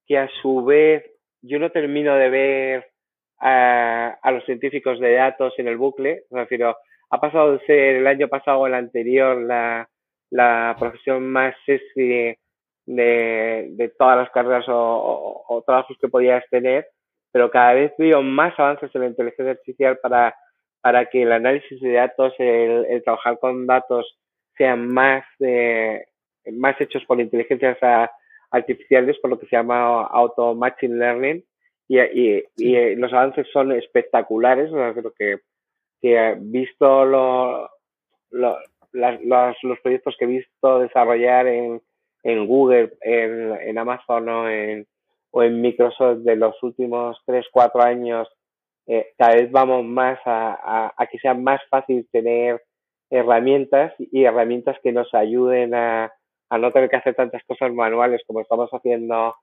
que a su vez yo no termino de ver a, a los científicos de datos en el bucle, me refiero, ha pasado de ser el año pasado o el anterior la, la profesión más sexy de, de todas las carreras o trabajos que podías tener pero cada vez veo más avances en la inteligencia artificial para, para que el análisis de datos, el, el trabajar con datos sean más, eh, más hechos por inteligencias artificiales, por lo que se llama auto machine learning, y, y, y los avances son espectaculares, creo que, que visto lo, lo, las, los, los proyectos que he visto desarrollar en, en Google, en, en Amazon o en, o en Microsoft de los últimos 3, 4 años, eh, cada vez vamos más a, a, a, que sea más fácil tener herramientas y herramientas que nos ayuden a, a no tener que hacer tantas cosas manuales como estamos haciendo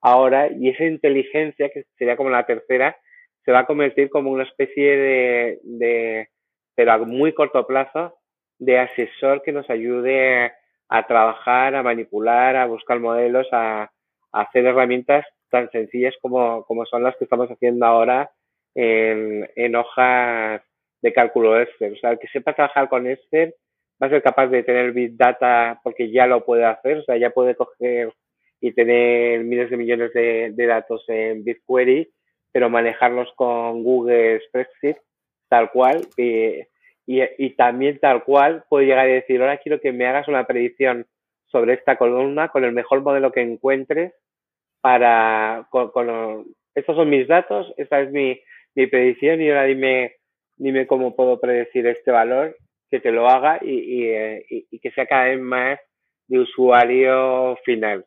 ahora. Y esa inteligencia, que sería como la tercera, se va a convertir como una especie de, de pero a muy corto plazo, de asesor que nos ayude a trabajar, a manipular, a buscar modelos, a, a hacer herramientas tan sencillas como, como son las que estamos haciendo ahora en, en hojas de cálculo Excel. O sea, el que sepa trabajar con Excel va a ser capaz de tener Big Data porque ya lo puede hacer, o sea, ya puede coger y tener miles de millones de, de datos en BigQuery, pero manejarlos con Google Spreadsheet tal cual. Y, y, y también tal cual puede llegar y decir, ahora quiero que me hagas una predicción sobre esta columna con el mejor modelo que encuentres para, con, con, estos son mis datos, esta es mi, mi predicción y ahora dime, dime cómo puedo predecir este valor, que te lo haga y, y, y, y que sea cada vez más de usuario final.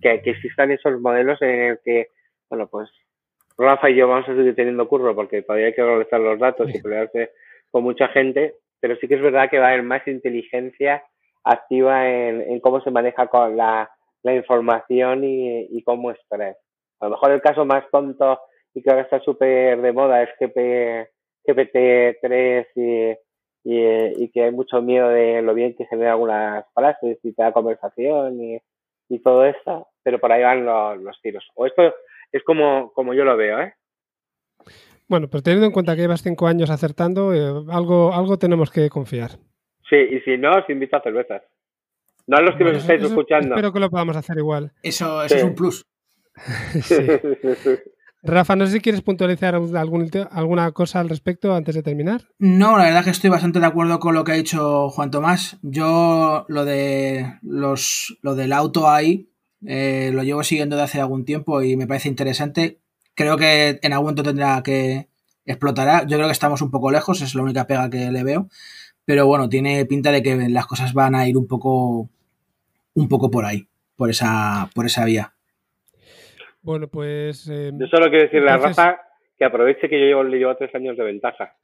Que, que existan esos modelos en el que, bueno, pues Rafa y yo vamos a seguir teniendo curro porque todavía hay que organizar los datos y pelearse con mucha gente, pero sí que es verdad que va a haber más inteligencia activa en, en cómo se maneja con la, la información y, y cómo extraer. A lo mejor el caso más tonto y que ahora está súper de moda es GP, GPT-3 y, y, y, que hay mucho miedo de lo bien que genera algunas frases y te da conversación y, y todo esto, pero por ahí van los, los tiros. O esto es como, como yo lo veo, ¿eh? Bueno, pues teniendo en cuenta que llevas cinco años acertando, eh, algo, algo tenemos que confiar. Sí, y si no, os invito a cervezas. No a los que nos estáis escuchando. Espero que lo podamos hacer igual. Eso, eso es un plus. Rafa, no sé si quieres puntualizar algún, alguna cosa al respecto antes de terminar. No, la verdad que estoy bastante de acuerdo con lo que ha dicho Juan Tomás. Yo lo de los lo del auto ahí eh, lo llevo siguiendo de hace algún tiempo y me parece interesante. Creo que en algún momento tendrá que explotará. Yo creo que estamos un poco lejos, es la única pega que le veo. Pero bueno, tiene pinta de que las cosas van a ir un poco un poco por ahí, por esa, por esa vía. Bueno, pues. Em, yo solo quiero decirle a Rafa que aproveche que yo llevo, le llevo tres años de ventaja.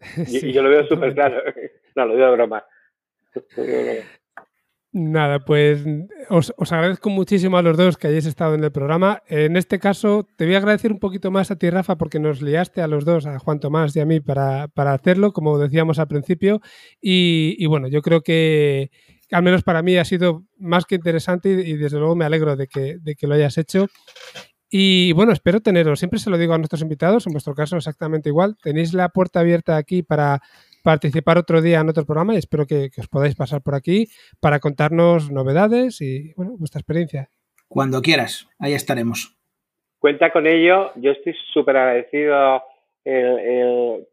Y, yo lo veo súper claro. no, lo digo de broma. Nada, pues os, agradezco muchísimo a los dos que hayáis estado en el programa. En este caso, te voy a agradecer un poquito más a ti, Rafa, porque nos liaste a los dos, a Juan Tomás y a mí, para, hacerlo, como decíamos al principio. y bueno, yo creo que, al menos para mí ha sido más que interesante y, desde luego me alegro de que, de que, lo hayas hecho. Y bueno, espero teneros, siempre se lo digo a nuestros invitados, en vuestro caso exactamente igual, tenéis la puerta abierta aquí para participar otro día en otro programa y espero que, os podáis pasar por aquí para contarnos novedades y bueno, vuestra experiencia. Cuando quieras, ahí estaremos. Cuenta con ello, yo estoy súper agradecido el,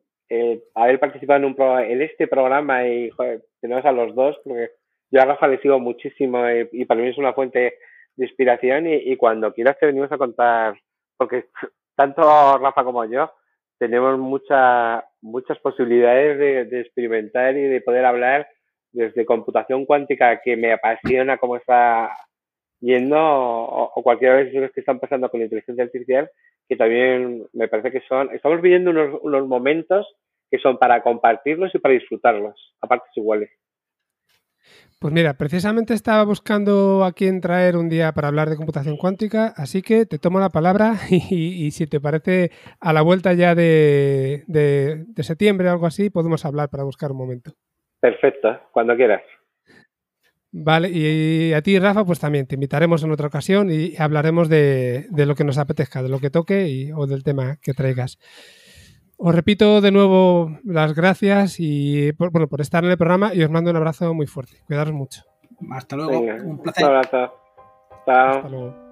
haber participado en, un en este programa y joder, tenemos a los dos, porque yo a Rafa le sigo muchísimo y, para mí es una fuente de inspiración y, cuando quieras te venimos a contar, porque tanto Rafa como yo tenemos muchas muchas posibilidades de, experimentar y de poder hablar desde computación cuántica que me apasiona cómo está yendo o, o cualquiera de las que están pasando con la inteligencia artificial que también me parece que son estamos viviendo unos, unos momentos que son para compartirlos y para disfrutarlos a partes iguales pues mira, precisamente estaba buscando a quién traer un día para hablar de computación cuántica, así que te tomo la palabra y, si te parece a la vuelta ya de, septiembre o algo así, podemos hablar para buscar un momento. Perfecto, cuando quieras. Vale, y a ti, Rafa, pues también te invitaremos en otra ocasión y hablaremos de, lo que nos apetezca, de lo que toque y, o del tema que traigas. Os repito de nuevo las gracias y por, bueno, por estar en el programa y os mando un abrazo muy fuerte. Cuidaros mucho. Hasta luego. un placer. Hasta luego.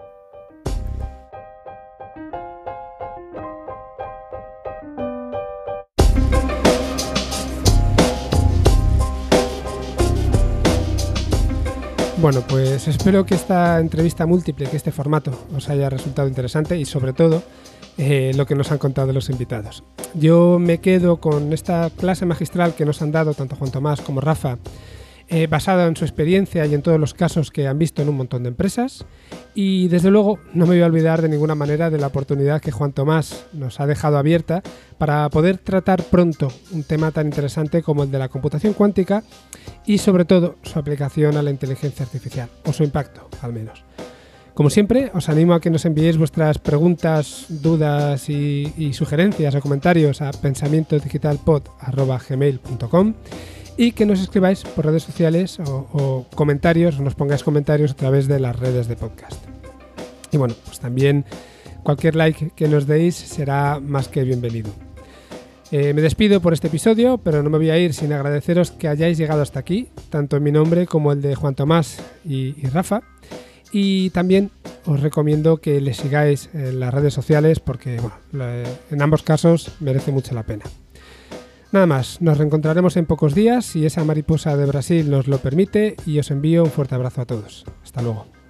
Bueno, pues espero que esta entrevista múltiple, que este formato os haya resultado interesante y sobre todo eh, lo que nos han contado los invitados. Yo me quedo con esta clase magistral que nos han dado tanto Juan Tomás como Rafa, eh, basada en su experiencia y en todos los casos que han visto en un montón de empresas. Y desde luego no me voy a olvidar de ninguna manera de la oportunidad que Juan Tomás nos ha dejado abierta para poder tratar pronto un tema tan interesante como el de la computación cuántica y sobre todo su aplicación a la inteligencia artificial, o su impacto al menos. Como siempre, os animo a que nos enviéis vuestras preguntas, dudas y, sugerencias o comentarios a pensamientodigitalpod.gmail.com y que nos escribáis por redes sociales o, comentarios o nos pongáis comentarios a través de las redes de podcast. Y bueno, pues también cualquier like que nos deis será más que bienvenido. Eh, me despido por este episodio, pero no me voy a ir sin agradeceros que hayáis llegado hasta aquí, tanto en mi nombre como el de Juan Tomás y Rafa. Y también os recomiendo que le sigáis en las redes sociales porque en ambos casos merece mucho la pena. Nada más, nos reencontraremos en pocos días si esa mariposa de Brasil nos lo permite y os envío un fuerte abrazo a todos. Hasta luego.